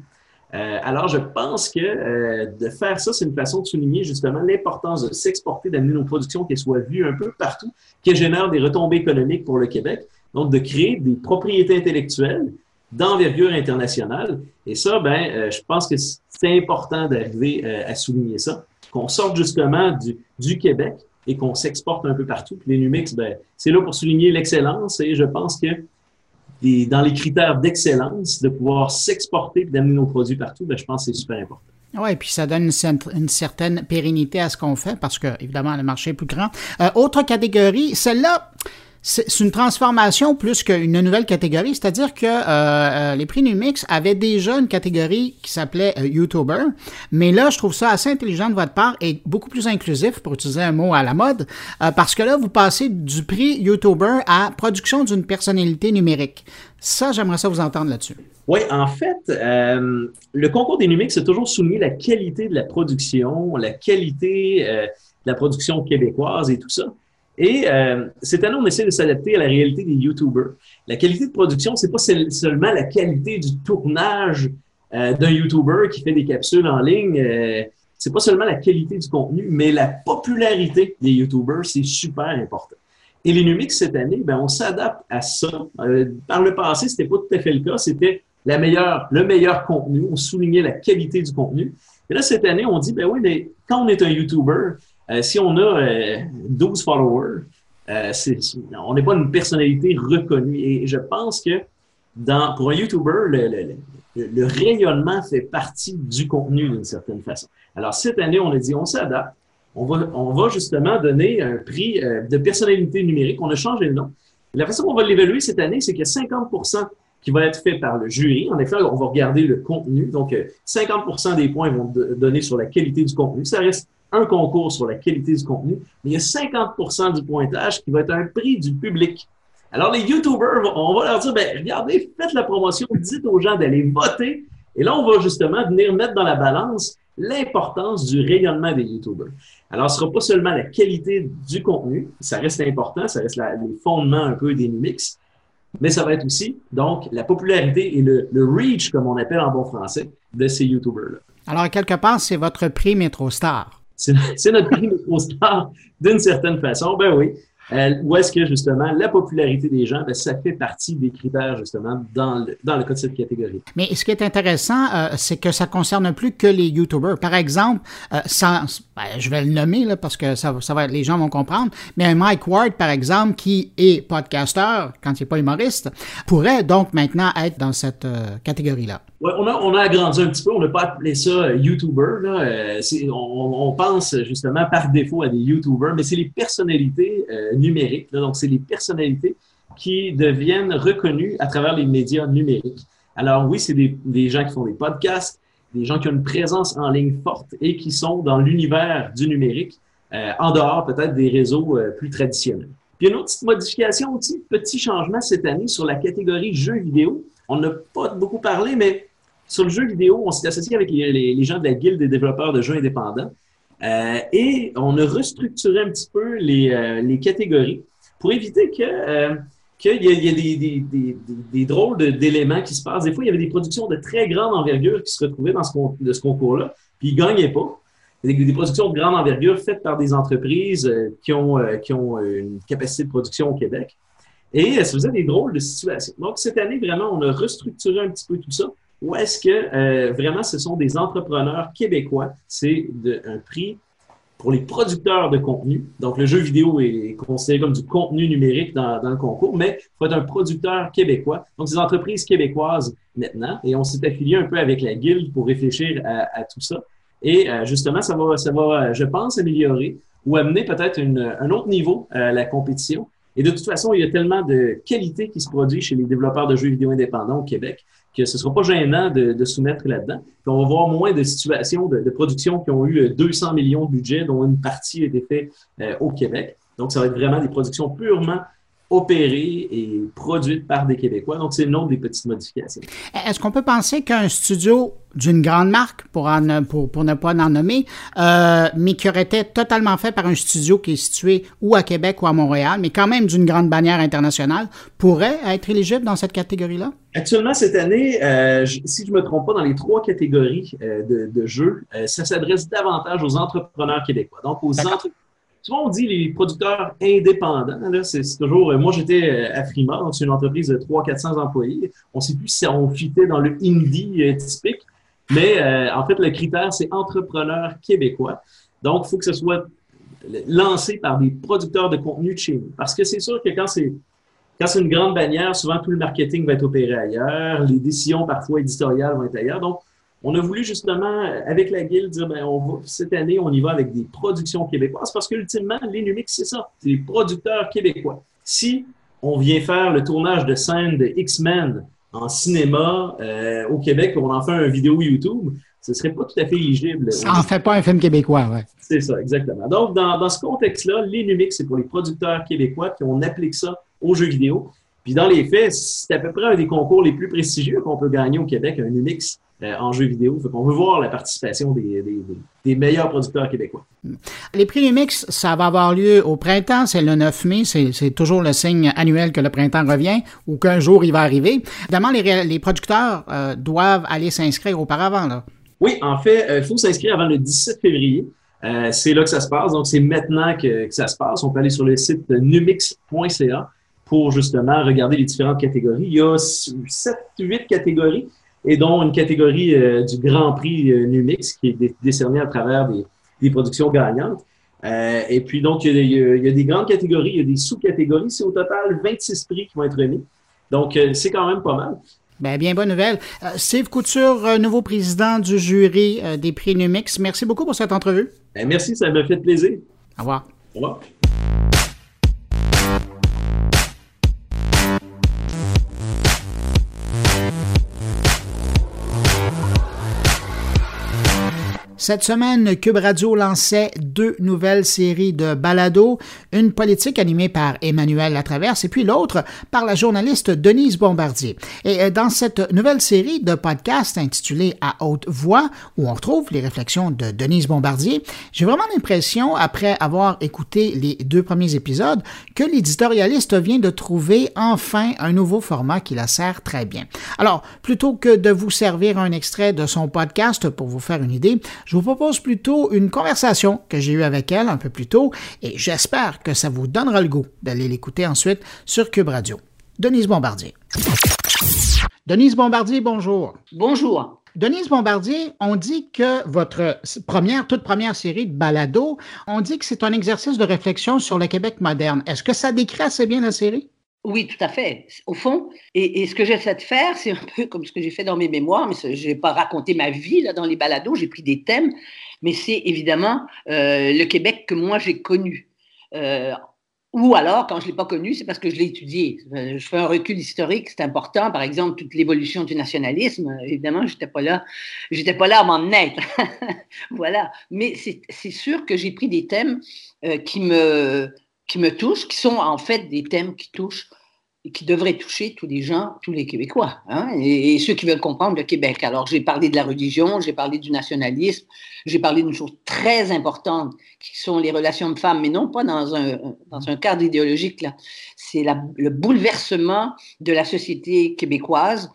Euh, alors, je pense que euh, de faire ça, c'est une façon de souligner justement l'importance de s'exporter, d'amener nos productions qu'elles soient vues un peu partout, qui génèrent des retombées économiques pour le Québec. Donc, de créer des propriétés intellectuelles d'envergure internationale. Et ça, ben, euh, je pense que c'est important d'arriver à souligner ça, qu'on sorte justement du, du Québec et qu'on s'exporte un peu partout. Puis les Numix, ben, c'est là pour souligner l'excellence et je pense que dans les critères d'excellence, de pouvoir s'exporter et d'amener nos produits partout, ben, je pense que c'est super important. Oui, puis ça donne une, certaine pérennité à ce qu'on fait parce que, évidemment, le marché est plus grand. Euh, autre catégorie, celle-là, c'est une transformation plus qu'une nouvelle catégorie, c'est-à-dire que euh, euh, les prix Numix avaient déjà une catégorie qui s'appelait euh, YouTuber, mais là, je trouve ça assez intelligent de votre part et beaucoup plus inclusif, pour utiliser un mot à la mode, parce que là, vous passez du prix YouTuber à production d'une personnalité numérique. Ça, j'aimerais ça vous entendre là-dessus. Oui, en fait, le concours des Numix a toujours souligné la qualité de la production, la qualité de la production québécoise et tout ça. Et euh, cette année, on essaie de s'adapter à la réalité des YouTubers. La qualité de production, c'est pas seulement la qualité du tournage euh, d'un YouTuber qui fait des capsules en ligne. Euh, c'est pas seulement la qualité du contenu, mais la popularité des YouTubers, c'est super important. Et les Numix cette année, ben, on s'adapte à ça. Euh, par le passé, c'était pas tout à fait le cas. C'était la meilleure, le meilleur contenu. On soulignait la qualité du contenu. Et là, cette année, on dit, ben oui, mais quand on est un YouTuber, euh, si on a 12 euh, followers, euh, on n'est pas une personnalité reconnue. Et je pense que dans, pour un YouTuber, le, rayonnement fait partie du contenu d'une certaine façon. Alors, cette année, on a dit, on s'adapte. on va, on va justement donner un prix de personnalité numérique. On a changé le nom. La façon qu'on va l'évaluer cette année, c'est qu'il y a 50% qui va être fait par le jury. En effet, on va regarder le contenu. Donc, 50% euh, des points vont donner sur la qualité du contenu. Ça reste un concours sur la qualité du contenu, mais il y a 50 du pointage qui va être un prix du public. Alors, les YouTubers, on va leur dire, ben, regardez, faites la promotion, dites aux gens d'aller voter. Et là, on va justement venir mettre dans la balance l'importance du rayonnement des YouTubers. Alors, ce sera pas seulement la qualité du contenu, ça reste important, ça reste les fondements un peu des Numix, mais ça va être aussi, donc, la popularité et le, reach, comme on appelle en bon français, de ces YouTubers-là. Alors, quelque part, c'est votre prix MetroStar. C'est notre prix MetroStar d'une certaine façon, ben oui. Euh, où est-ce que justement la popularité des gens, ben, ça fait partie des critères justement dans le, dans le cas de cette catégorie. Mais ce qui est intéressant, euh, c'est que ça concerne plus que les YouTubers. Par exemple, euh, sans, ben, je vais le nommer là, parce que ça, va les gens vont comprendre, mais Mike Ward, par exemple, qui est podcaster quand il n'est pas humoriste, pourrait donc maintenant être dans cette catégorie-là. Ouais, on, a, on agrandi un petit peu, on n'a pas appelé ça YouTuber. Là. On, pense justement par défaut à des YouTubers, mais c'est les personnalités numériques. donc, c'est les personnalités qui deviennent reconnues à travers les médias numériques. Alors oui, c'est des, gens qui font des podcasts, des gens qui ont une présence en ligne forte et qui sont dans l'univers du numérique, euh, en dehors peut-être des réseaux euh, plus traditionnels. Puis une autre petite modification aussi, petit changement cette année sur la catégorie jeux vidéo. On n'a pas beaucoup parlé, mais sur le jeu vidéo, on s'est associé avec les, les, gens de la Guilde des développeurs de jeux indépendants. Euh, et on a restructuré un petit peu les, euh, les catégories pour éviter que euh, qu'il y a, y a des, drôles d'éléments qui se passent. Des fois, il y avait des productions de très grande envergure qui se retrouvaient dans ce, concours-là, puis ils ne gagnaient pas. Des, productions de grande envergure faites par des entreprises qui, ont, qui ont une capacité de production au Québec. Et ça faisait des drôles de situations. Donc, cette année, vraiment, on a restructuré un petit peu tout ça ou est-ce que euh, vraiment ce sont des entrepreneurs québécois? C'est un prix pour les producteurs de contenu. Donc, le jeu vidéo est considéré comme du contenu numérique dans, le concours, mais il faut être un producteur québécois. Donc, des entreprises québécoises maintenant. Et on s'est affilié un peu avec la Guilde pour réfléchir à, tout ça. Et euh, justement, ça va, ça va, je pense, améliorer ou amener peut-être un autre niveau à la compétition. Et de toute façon, il y a tellement de qualité qui se produit chez les développeurs de jeux vidéo indépendants au Québec que ce ne sera pas gênant de, de soumettre là-dedans. on va voir moins de situations de, de, qui ont eu 200 millions de budget, dont une partie a été faite euh, au Québec. Donc, ça va être vraiment des productions purement opérées et produites par des Québécois. Donc, c'est autre des petites modifications. Est-ce qu'on peut penser qu'un studio d'une grande marque, pour, pour, pour, ne pas en nommer, euh, mais qui aurait été totalement fait par un studio qui est situé ou à Québec ou à Montréal, mais quand même d'une grande bannière internationale, pourrait être éligible dans cette catégorie-là? Actuellement, cette année, euh, si je ne me trompe pas, dans les trois catégories euh, de, de, jeux, ça s'adresse davantage aux entrepreneurs québécois. Donc, aux entrepreneurs Souvent, on dit les producteurs indépendants. Là, c'est, toujours. Moi, j'étais à Frima, c'est une entreprise de 300-400 employés. On ne sait plus si on fitait dans le indie typique. Mais euh, en fait, le critère, c'est entrepreneur québécois. Donc, il faut que ce soit lancé par des producteurs de contenu de chez nous. Parce que c'est sûr que quand c'est quand c'est une grande bannière, souvent tout le marketing va être opéré ailleurs, les décisions parfois éditoriales vont être ailleurs. Donc, on a voulu justement, avec la guilde, dire, ben, on va, cette année, on y va avec des productions québécoises parce qu'ultimement, les Numix, c'est ça, c'est des producteurs québécois. Si on vient faire le tournage de scène de X-Men en cinéma euh, au Québec, on en fait une vidéo YouTube, ce serait pas tout à fait éligible. Ça en fait pas un film québécois, ouais. C'est ça, exactement. Donc, dans, dans ce contexte-là, les c'est pour les producteurs québécois, puis on applique ça aux jeux vidéo. Puis dans les faits, c'est à peu près un des concours les plus prestigieux qu'on peut gagner au Québec, un Numix euh, en jeux vidéo. Qu'on veut voir la participation des, des, des, meilleurs producteurs québécois. Les prix Numix, ça va avoir lieu au printemps, c'est le 9 mai, c'est toujours le signe annuel que le printemps revient ou qu'un jour il va arriver. Évidemment, les, les producteurs euh, doivent aller s'inscrire auparavant. Là. Oui, en fait, euh, il faut s'inscrire avant le 17 février. C'est là que ça se passe. Donc, c'est maintenant que, que, ça se passe. On peut aller sur le site numix.ca pour justement regarder les différentes catégories. Il y a 7, 8 catégories et dont une catégorie euh, du Grand Prix euh, Numix qui est décernée à travers des, des productions gagnantes. Euh, et puis donc, il y, a, il y, a, des grandes catégories, il y a des sous-catégories. C'est au total 26 prix qui vont être remis. Donc, c'est quand même pas mal. Ben, bien bonne nouvelle. Steve Couture, nouveau président du jury des prix Numix. Merci beaucoup pour cette entrevue. Ben, merci, ça m'a fait plaisir. Au revoir. Au revoir. Cette semaine, Cube Radio lançait deux nouvelles séries de balados, une politique animée par Emmanuel Latraverse et puis l'autre par la journaliste Denise Bombardier. Et euh, dans cette nouvelle série de podcasts intitulée À haute voix, où on retrouve les réflexions de Denise Bombardier, j'ai vraiment l'impression, après avoir écouté les deux premiers épisodes, que l'éditorialiste vient de trouver enfin un nouveau format qui la sert très bien. Alors, plutôt que de vous servir un extrait de son podcast pour vous faire une idée, propose plutôt une conversation que j'ai eue avec elle un peu plus tôt et j'espère que ça vous donnera le goût d'aller l'écouter ensuite sur Cube Radio. Denise Bombardier. Denise Bombardier, bonjour. Bonjour. Denise Bombardier, on dit que votre première, toute première série de balado, on dit que c'est un exercice de réflexion sur le Québec moderne. Est-ce que ça décrit assez bien la série? Oui, tout à fait. Au fond, et, ce que j'essaie de faire, c'est un peu comme ce que j'ai fait dans mes mémoires, mais je n'ai pas raconté ma vie là, dans les balados, j'ai pris des thèmes, mais c'est évidemment euh, le Québec que moi j'ai connu. Euh, ou alors, quand je ne l'ai pas connu, c'est parce que je l'ai étudié. Euh, je fais un recul historique, c'est important. Par exemple, toute l'évolution du nationalisme, évidemment, je n'étais pas là, j'étais pas là à m'en être. voilà. Mais c'est sûr que j'ai pris des thèmes qui me qui me touchent, qui sont en fait des thèmes qui touchent et qui devraient toucher tous les gens, tous les Québécois, hein, et, ceux qui veulent comprendre le Québec. Alors, j'ai parlé de la religion, j'ai parlé du nationalisme, j'ai parlé d'une chose très importante, qui sont les relations de femmes, mais non pas dans un, dans un cadre idéologique, là. C'est le bouleversement de la société québécoise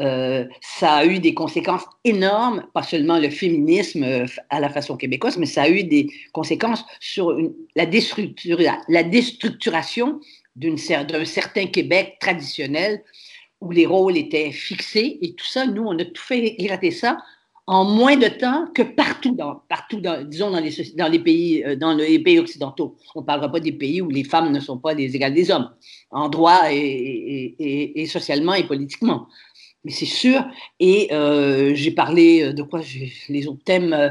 euh, ça a eu des conséquences énormes, pas seulement le féminisme euh, à la façon québécoise, mais ça a eu des conséquences sur la, déstructuration d'un certain Québec traditionnel où les rôles étaient fixés et tout ça, nous, on a tout fait éclater ça en moins de temps que partout, dans, partout disons, euh, dans les pays occidentaux. On ne parlera pas des pays où les femmes ne sont pas les égales des hommes, en droit et socialement et politiquement mais c'est sûr. Et euh, j'ai parlé euh, de quoi Les autres thèmes, euh,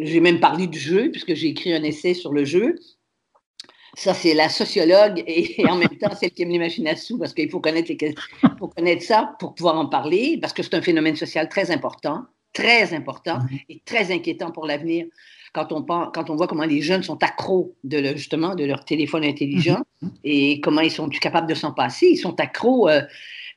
j'ai même parlé du jeu, puisque j'ai écrit un essai sur le jeu. Ça, c'est la sociologue et, en même temps celle qui aime les machines à sous, parce qu'il faut connaître, faut connaître ça pour pouvoir en parler, parce que c'est un phénomène social très important, très important mhm. et très inquiétant pour l'avenir. Quand on, quand on voit comment les jeunes sont accros de justement de leur téléphone intelligent mhm. et comment ils sont capables de s'en passer, ils sont accros.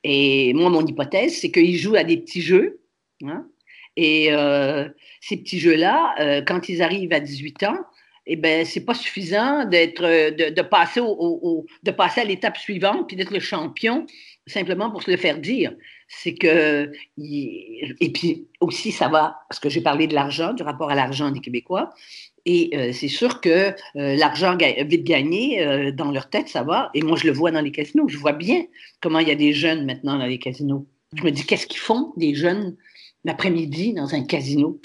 Et moi, mon hypothèse, c'est qu'ils jouent à des petits jeux. Hein, et euh, ces petits jeux-là, euh, quand ils arrivent à 18 ans, eh ben, c'est pas suffisant d'être, de, de, passer au, de passer à l'étape suivante puis d'être le champion simplement pour se le faire dire. C'est que, et puis aussi, ça va, parce que j'ai parlé de l'argent, du rapport à l'argent des Québécois, et euh, c'est sûr que euh, l'argent vite gagné, euh, dans leur tête, ça va. Et moi, je le vois dans les casinos. Je vois bien comment il y a des jeunes maintenant dans les casinos. Je me dis, qu'est-ce qu'ils font, des jeunes, l'après-midi dans un casino?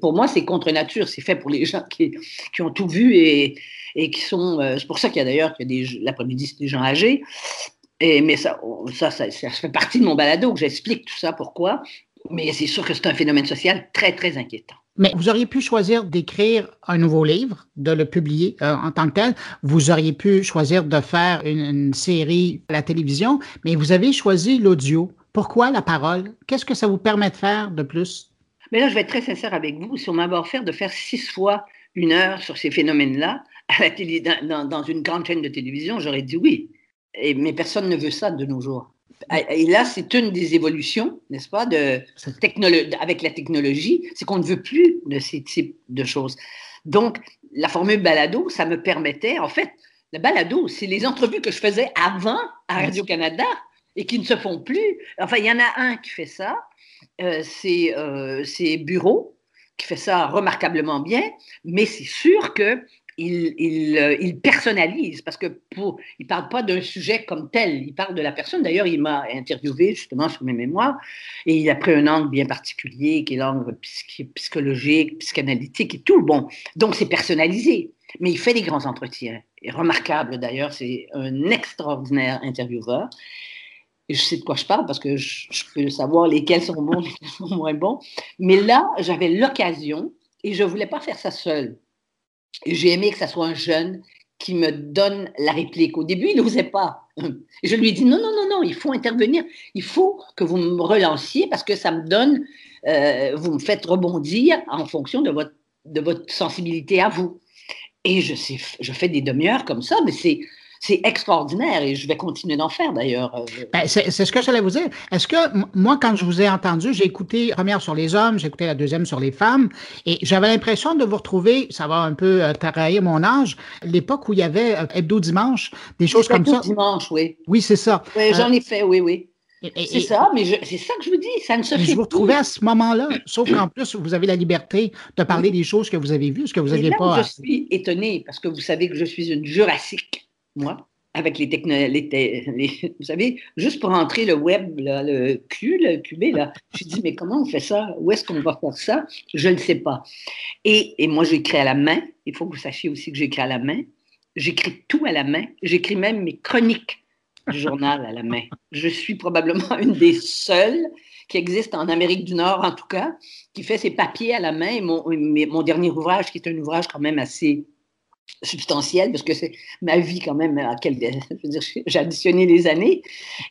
Pour moi, c'est contre nature. C'est fait pour les gens qui, qui ont tout vu et, et qui sont. c'est pour ça qu'il y a d'ailleurs que l'après-midi, c'est des gens âgés. Et, mais ça, ça, ça, ça, fait partie de mon balado que j'explique tout ça, pourquoi. Mais c'est sûr que c'est un phénomène social très, très inquiétant. Mais vous auriez pu choisir d'écrire un nouveau livre, de le publier euh, en tant que tel. Vous auriez pu choisir de faire une, série à la télévision, mais vous avez choisi l'audio. Pourquoi la parole? Qu'est-ce que ça vous permet de faire de plus? Mais là, je vais être très sincère avec vous. Si on m'avait offert de faire six fois une heure sur ces phénomènes-là dans, une grande chaîne de télévision, j'aurais dit oui. Mais personne ne veut ça de nos jours. Et là, c'est une des évolutions, n'est-ce pas, de avec la technologie, c'est qu'on ne veut plus de ces types de choses. Donc, la formule balado, ça me permettait, en fait, le balado, c'est les entrevues que je faisais avant à Radio-Canada et qui ne se font plus. Enfin, il y en a un qui fait ça, euh, euh, c'est Bureau, qui fait ça remarquablement bien, mais c'est sûr que il, euh, il, personnalise parce que pour, il parle pas d'un sujet comme tel, il parle de la personne. D'ailleurs, il m'a interviewé justement sur mes mémoires et il a pris un angle bien particulier qui est l'angle psychologique, psychanalytique et tout. Bon, donc c'est personnalisé, mais il fait des grands entretiens. Et remarquable d'ailleurs, c'est un extraordinaire intervieweur. et je sais de quoi je parle parce que je, peux savoir lesquels sont bons, lesquels sont moins bons. Mais là, j'avais l'occasion et je ne voulais pas faire ça seul. J'ai aimé que ça soit un jeune qui me donne la réplique. Au début, il n'osait pas. Je lui ai dit non, non, non, non, il faut intervenir. Il faut que vous me relanciez parce que ça me donne, euh, vous me faites rebondir en fonction de votre, de votre sensibilité à vous. Et je, fais des demi-heures comme ça, mais c'est, c'est extraordinaire et je vais continuer d'en faire d'ailleurs. Euh, ben, c'est ce que j'allais vous dire. Est-ce que moi, quand je vous ai entendu, j'ai écouté la première sur les hommes, j'ai écouté la deuxième sur les femmes et j'avais l'impression de vous retrouver, ça va un peu euh, trahir mon âge, l'époque où il y avait euh, Hebdo Dimanche, des choses comme ça. Hebdo Dimanche, oui. Oui, c'est ça. Oui, j'en ai fait, oui, oui. C'est ça, mais c'est ça que je vous dis, ça ne se fait Je vous retrouvais à ce moment-là, sauf qu'en plus, vous avez la liberté de parler des choses que vous avez vues, ce que vous n'aviez pas. Je suis étonnée parce que vous savez que je suis une jurassique, moi avec les technologies, vous savez, juste pour entrer le web, le Q, le QB, là, je dis, mais comment on fait ça? Où est-ce qu'on va faire ça? Je ne sais pas. Et, moi, j'écris à la main. Il faut que vous sachiez aussi que j'écris à la main. J'écris tout à la main. J'écris même mes chroniques du journal à la main. Je suis probablement une des seules qui existe en Amérique du Nord, en tout cas, qui fait ses papiers à la main. Mon dernier ouvrage, qui est un ouvrage quand même assez substantielle parce que c'est ma vie quand même à quel, j'ai additionné les années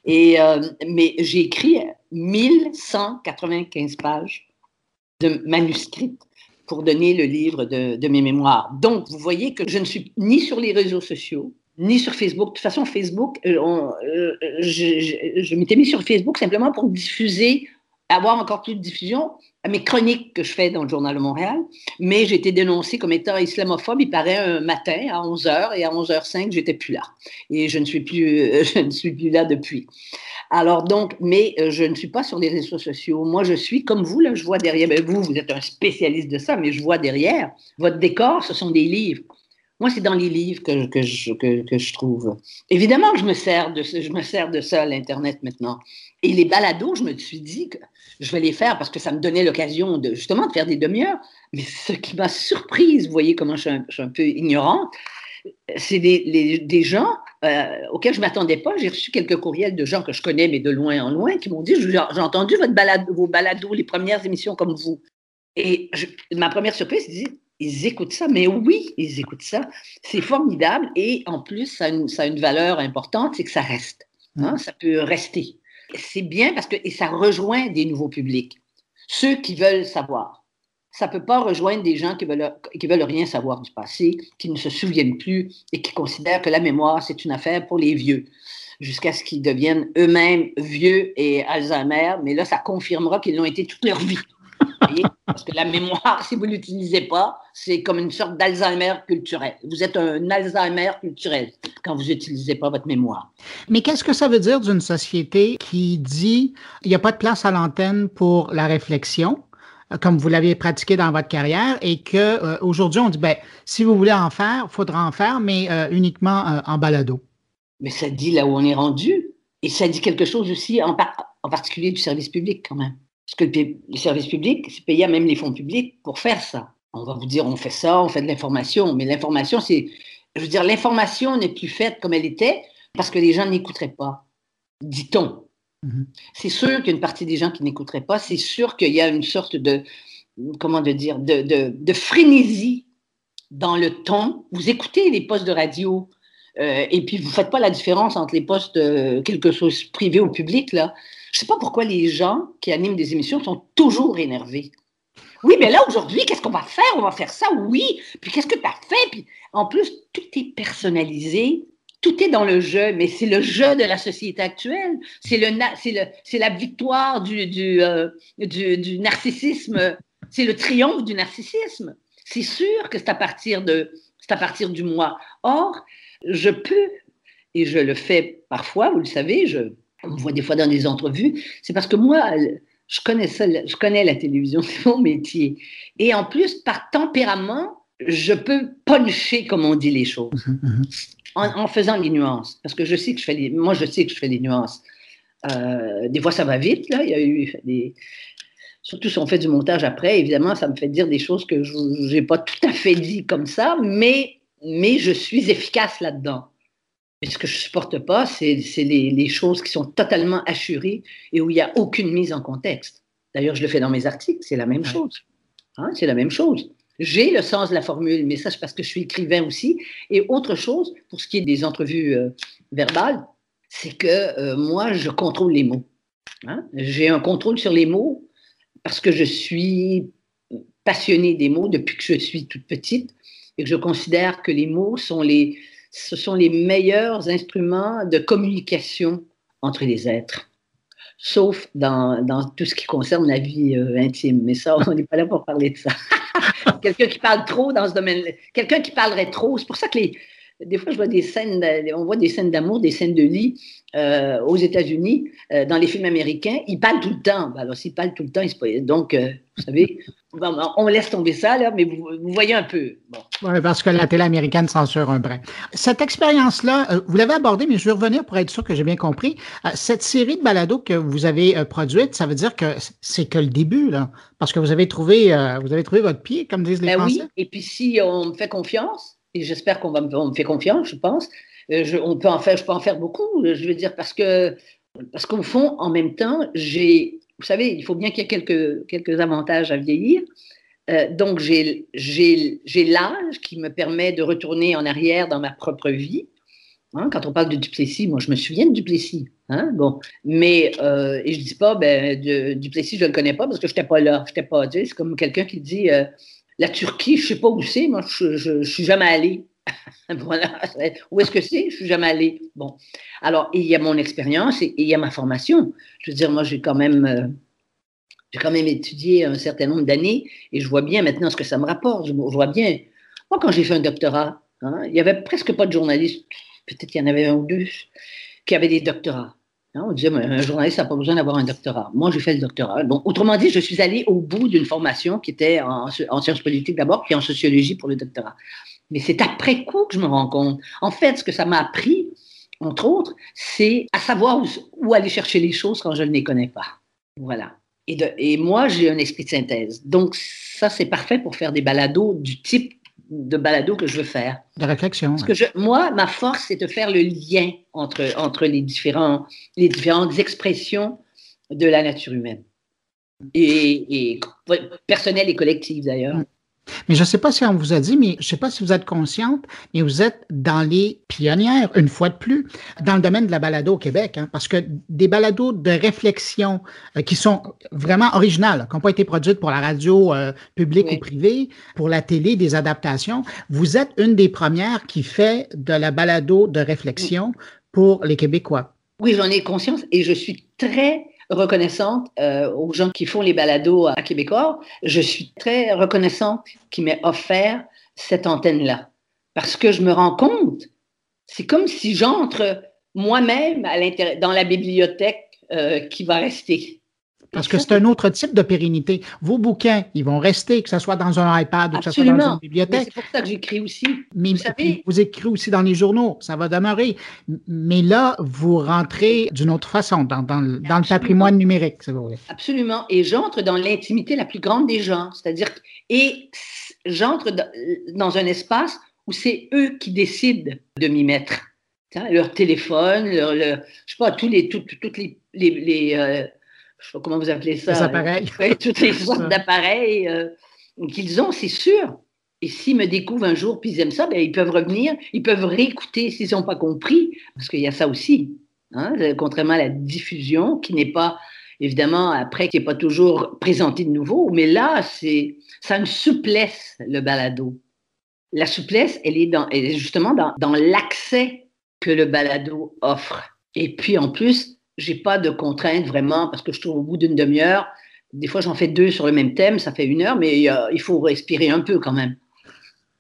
et euh, mais j'ai écrit 1195 pages de manuscrits pour donner le livre de, mes mémoires. Donc, vous voyez que je ne suis ni sur les réseaux sociaux, ni sur Facebook. De toute façon, Facebook, euh, euh, je, je m'étais mis sur Facebook simplement pour diffuser, avoir encore plus de diffusion, à mes chroniques que je fais dans le Journal de Montréal, mais j'ai été dénoncée comme étant islamophobe, il paraît, un matin à 11h, et à 11h05, j'étais plus là. Et je ne suis plus, je ne suis plus là depuis. Alors donc, mais euh, je ne suis pas sur les réseaux sociaux. Moi, je suis comme vous, là, je vois derrière, ben, vous, vous êtes un spécialiste de ça, mais je vois derrière, votre décor, ce sont des livres. Moi, c'est dans les livres que, que, je, que, je trouve. Évidemment je me sers de, je me sers de ça, l'Internet maintenant. Et les balados, je me suis dit que je vais les faire parce que ça me donnait l'occasion de justement de faire des demi-heures. Mais ce qui m'a surprise, vous voyez comment je suis un, peu ignorante, c'est des, des, gens euh, auxquels je ne m'attendais pas. J'ai reçu quelques courriels de gens que je connais, mais de loin en loin, qui m'ont dit J'ai entendu votre balade, vos balados, les premières émissions comme vous. Et ma première surprise, c'est ils écoutent ça, mais oui, ils écoutent ça. C'est formidable et en plus, ça a une, ça a une valeur importante, c'est que ça reste. Hein, ça peut rester c'est bien parce que et ça rejoint des nouveaux publics, ceux qui veulent savoir. Ça ne peut pas rejoindre des gens qui veulent, qui veulent rien savoir du passé, qui ne se souviennent plus et qui considèrent que la mémoire, c'est une affaire pour les vieux, jusqu'à ce qu'ils deviennent eux-mêmes vieux et Alzheimer. Mais là, ça confirmera qu'ils l'ont été toute leur vie. Parce que la mémoire, si vous ne l'utilisez pas, c'est comme une sorte d'Alzheimer culturel. Vous êtes un Alzheimer culturel quand vous n'utilisez pas votre mémoire. Mais qu'est-ce que ça veut dire d'une société qui dit il n'y a pas de place à l'antenne pour la réflexion? comme vous l'avez pratiqué dans votre carrière, et que euh, aujourd'hui on dit ben si vous voulez en faire, il faudra en faire, mais euh, uniquement euh, en balado. Mais ça dit là où on est rendu, et ça dit quelque chose aussi en, en particulier du service public quand même. Parce que les services publics, c'est payé à même les fonds publics pour faire ça. On va vous dire, on fait ça, on fait de l'information, mais l'information, c'est. Je veux dire, l'information n'est plus faite comme elle était parce que les gens n'écouteraient pas, dit-on. Mm-hmm. C'est sûr qu'il y a une partie des gens qui n'écouteraient pas, c'est sûr qu'il y a une sorte de. Comment de dire de, de, de frénésie dans le ton. Vous écoutez les postes de radio, euh, et puis, vous ne faites pas la différence entre les postes, euh, quelque chose privé ou public. Là. Je ne sais pas pourquoi les gens qui animent des émissions sont toujours énervés. Oui, mais là, aujourd'hui, qu'est-ce qu'on va faire? On va faire ça, oui. Puis qu'est-ce que tu as fait? Puis en plus, tout est personnalisé. Tout est dans le jeu, mais c'est le jeu de la société actuelle. C'est le, c'est la victoire du, euh, du, du narcissisme. C'est le triomphe du narcissisme. C'est sûr que c'est à partir de, c'est à partir du moi. Or, je peux, et je le fais parfois, vous le savez, je, on me voit des fois dans des entrevues, c'est parce que moi, je connais ça, je connais la télévision, c'est mon métier. Et en plus, par tempérament, je peux puncher, comme on dit les choses, mhm, mhm. en, faisant les nuances. Parce que je sais que je fais les, moi, je sais que je fais des nuances. Euh, des fois, ça va vite, là. Il y a eu des, surtout si on fait du montage après, évidemment, ça me fait dire des choses que je n'ai pas tout à fait dit comme ça, mais mais je suis efficace là-dedans. Mais ce que je ne supporte pas, c'est les, choses qui sont totalement assurées et où il n'y a aucune mise en contexte. D'ailleurs, je le fais dans mes articles, c'est la même chose. Hein, c'est la même chose. J'ai le sens de la formule, mais ça, c'est parce que je suis écrivain aussi. Et autre chose, pour ce qui est des entrevues euh, verbales, c'est que euh, moi, je contrôle les mots. Hein. J'ai un contrôle sur les mots parce que je suis passionnée des mots depuis que je suis toute petite et que je considère que les mots sont les, ce sont les meilleurs instruments de communication entre les êtres, sauf dans, dans tout ce qui concerne la vie euh, intime. Mais ça, on n'est pas là pour parler de ça. quelqu'un qui parle trop dans ce domaine, quelqu'un qui parlerait trop, c'est pour ça que les, des fois, je vois des scènes, on voit des scènes d'amour, des scènes de lit euh, aux États-Unis, euh, dans les films américains. Ils parlent tout le temps. Ben, alors, s'ils parlent tout le temps, ils donc, euh, vous savez, on laisse tomber ça, là, mais vous, voyez un peu. Oui, parce que la télé américaine censure un brin. Cette expérience-là, vous l'avez abordée, mais je vais revenir pour être sûr que j'ai bien compris. cette série de balados que vous avez produite, ça veut dire que c'est que le début, là, parce que vous avez trouvé, vous avez trouvé votre pied, comme disent les ben Français. Oui, et puis si on me fait confiance, et j'espère qu'on me fait confiance, je pense. Euh, je, on peut en faire, je peux en faire beaucoup, je veux dire, parce que parce qu'au fond, en même temps, j'ai, vous savez, il faut bien qu'il y ait quelques, quelques avantages à vieillir. Euh, donc, j'ai, j'ai, j'ai l'âge qui me permet de retourner en arrière dans ma propre vie. Hein, quand on parle de Duplessis, moi, je me souviens de Duplessis. Hein, bon, mais euh, et je dis pas, ben, Duplessis, je ne le connais pas parce que je n'étais pas là. J'étais pas, c'est comme quelqu'un qui dit, la Turquie, je ne sais pas où c'est, moi, je ne suis jamais allé. voilà. Où est-ce que c'est? Je suis jamais allé. Bon. Alors, il y a mon expérience et, il y a ma formation. Je veux dire, moi, j'ai quand même, euh, j'ai quand même étudié un certain nombre d'années et je vois bien maintenant ce que ça me rapporte. Je, vois bien. Moi, quand j'ai fait un doctorat, hein, il n'y avait presque pas de journalistes. Peut-être qu'il y en avait un ou deux qui avaient des doctorats. On disait, un journaliste n'a pas besoin d'avoir un doctorat. Moi, j'ai fait le doctorat. Donc, autrement dit, je suis allée au bout d'une formation qui était en, sciences politiques d'abord, puis en sociologie pour le doctorat. Mais c'est après coup que je me rends compte. En fait, ce que ça m'a appris, entre autres, c'est à savoir où, aller chercher les choses quand je ne les connais pas. Voilà. Et, et moi, j'ai un esprit de synthèse. Donc, ça, c'est parfait pour faire des balados du type de balado que je veux faire. De réflexion. Parce que je, moi, ma force, c'est de faire le lien entre, entre les, différents, les différentes expressions de la nature humaine. Et, et personnelle et collective, d'ailleurs. Mais je ne sais pas si on vous a dit, mais je ne sais pas si vous êtes consciente, mais vous êtes dans les pionnières, une fois de plus, dans le domaine de la balado au Québec, hein, parce que des balados de réflexion euh, qui sont vraiment originales, qui n'ont pas été produites pour la radio euh, publique ou privée, pour la télé, des adaptations, vous êtes une des premières qui fait de la balado de réflexion pour les Québécois. Oui, j'en ai conscience et je suis très reconnaissante euh, aux gens qui font les balados à Québécois. Je suis très reconnaissante qui m'ait offert cette antenne-là. Parce que je me rends compte, c'est comme si j'entre moi-même dans la bibliothèque euh, qui va rester. Parce que c'est un autre type de pérennité. Vos bouquins, ils vont rester, que ce soit dans un iPad ou que ce soit dans une bibliothèque. C'est pour ça que j'écris aussi. Mais vous, savez. vous écrivez aussi dans les journaux, ça va demeurer. Mais là, vous rentrez d'une autre façon, dans, dans, dans le patrimoine numérique, si vous voulez. Absolument. Et j'entre dans l'intimité la plus grande des gens. C'est-à-dire, et j'entre dans un espace où c'est eux qui décident de m'y mettre. Leur téléphone, leur, je sais pas, tous les, toutes, les, les, euh, je sais pas comment vous appelez ça. Les appareils. toutes les sortes d'appareils euh, qu'ils ont, c'est sûr. Et s'ils me découvrent un jour, puis ils aiment ça, ben, ils peuvent revenir, ils peuvent réécouter s'ils n'ont pas compris, parce qu'il y a ça aussi. Hein, contrairement à la diffusion, qui n'est pas, évidemment, après, qui n'est pas toujours présentée de nouveau, mais là, c'est, ça a une souplesse, le balado. La souplesse, elle est, dans, elle est justement dans, dans l'accès que le balado offre. Et puis, en plus, j'ai pas de contraintes vraiment parce que je trouve au bout d'une demi-heure, des fois j'en fais deux sur le même thème, ça fait une heure, mais il faut respirer un peu quand même.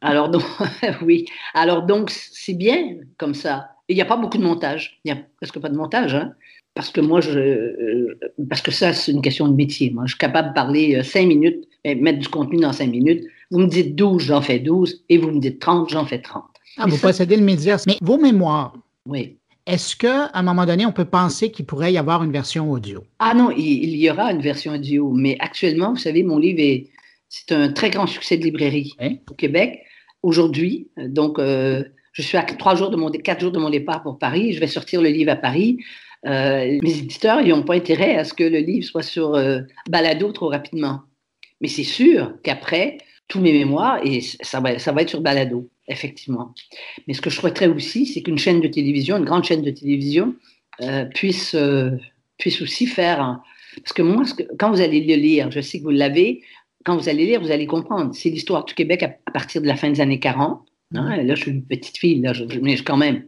Alors donc, oui. Alors donc, c'est bien comme ça. Il n'y a pas beaucoup de montage. Il n'y a presque pas de montage. Hein. parce que moi, je, euh, parce que ça, c'est une question de métier. Moi, je suis capable de parler euh, cinq minutes, et mettre du contenu dans cinq minutes. Vous me dites 12, j'en fais 12. Et vous me dites 30, j'en fais 30. Ah, vous possédez le média. Mais vos mémoires, oui. Est-ce qu'à un moment donné, on peut penser qu'il pourrait y avoir une version audio? Ah non, il, y aura une version audio, mais actuellement, vous savez, mon livre est c'est un très grand succès de librairie au Québec aujourd'hui. Donc, euh, Je suis à trois jours de mon, quatre jours de mon départ pour Paris. Je vais sortir le livre à Paris. Euh, mes éditeurs, n'ont pas intérêt à ce que le livre soit sur euh, balado trop rapidement. Mais c'est sûr qu'après, tous mes mémoires, et ça va, être sur balado, effectivement. Mais ce que je souhaiterais aussi, c'est qu'une chaîne de télévision, une grande chaîne de télévision, euh, puisse, puisse aussi faire... Parce que moi, quand vous allez le lire, je sais que vous l'avez, quand vous allez lire, vous allez comprendre. C'est l'histoire du Québec à, partir de la fin des années 40. Hein. Là, je suis une petite fille, mais quand même,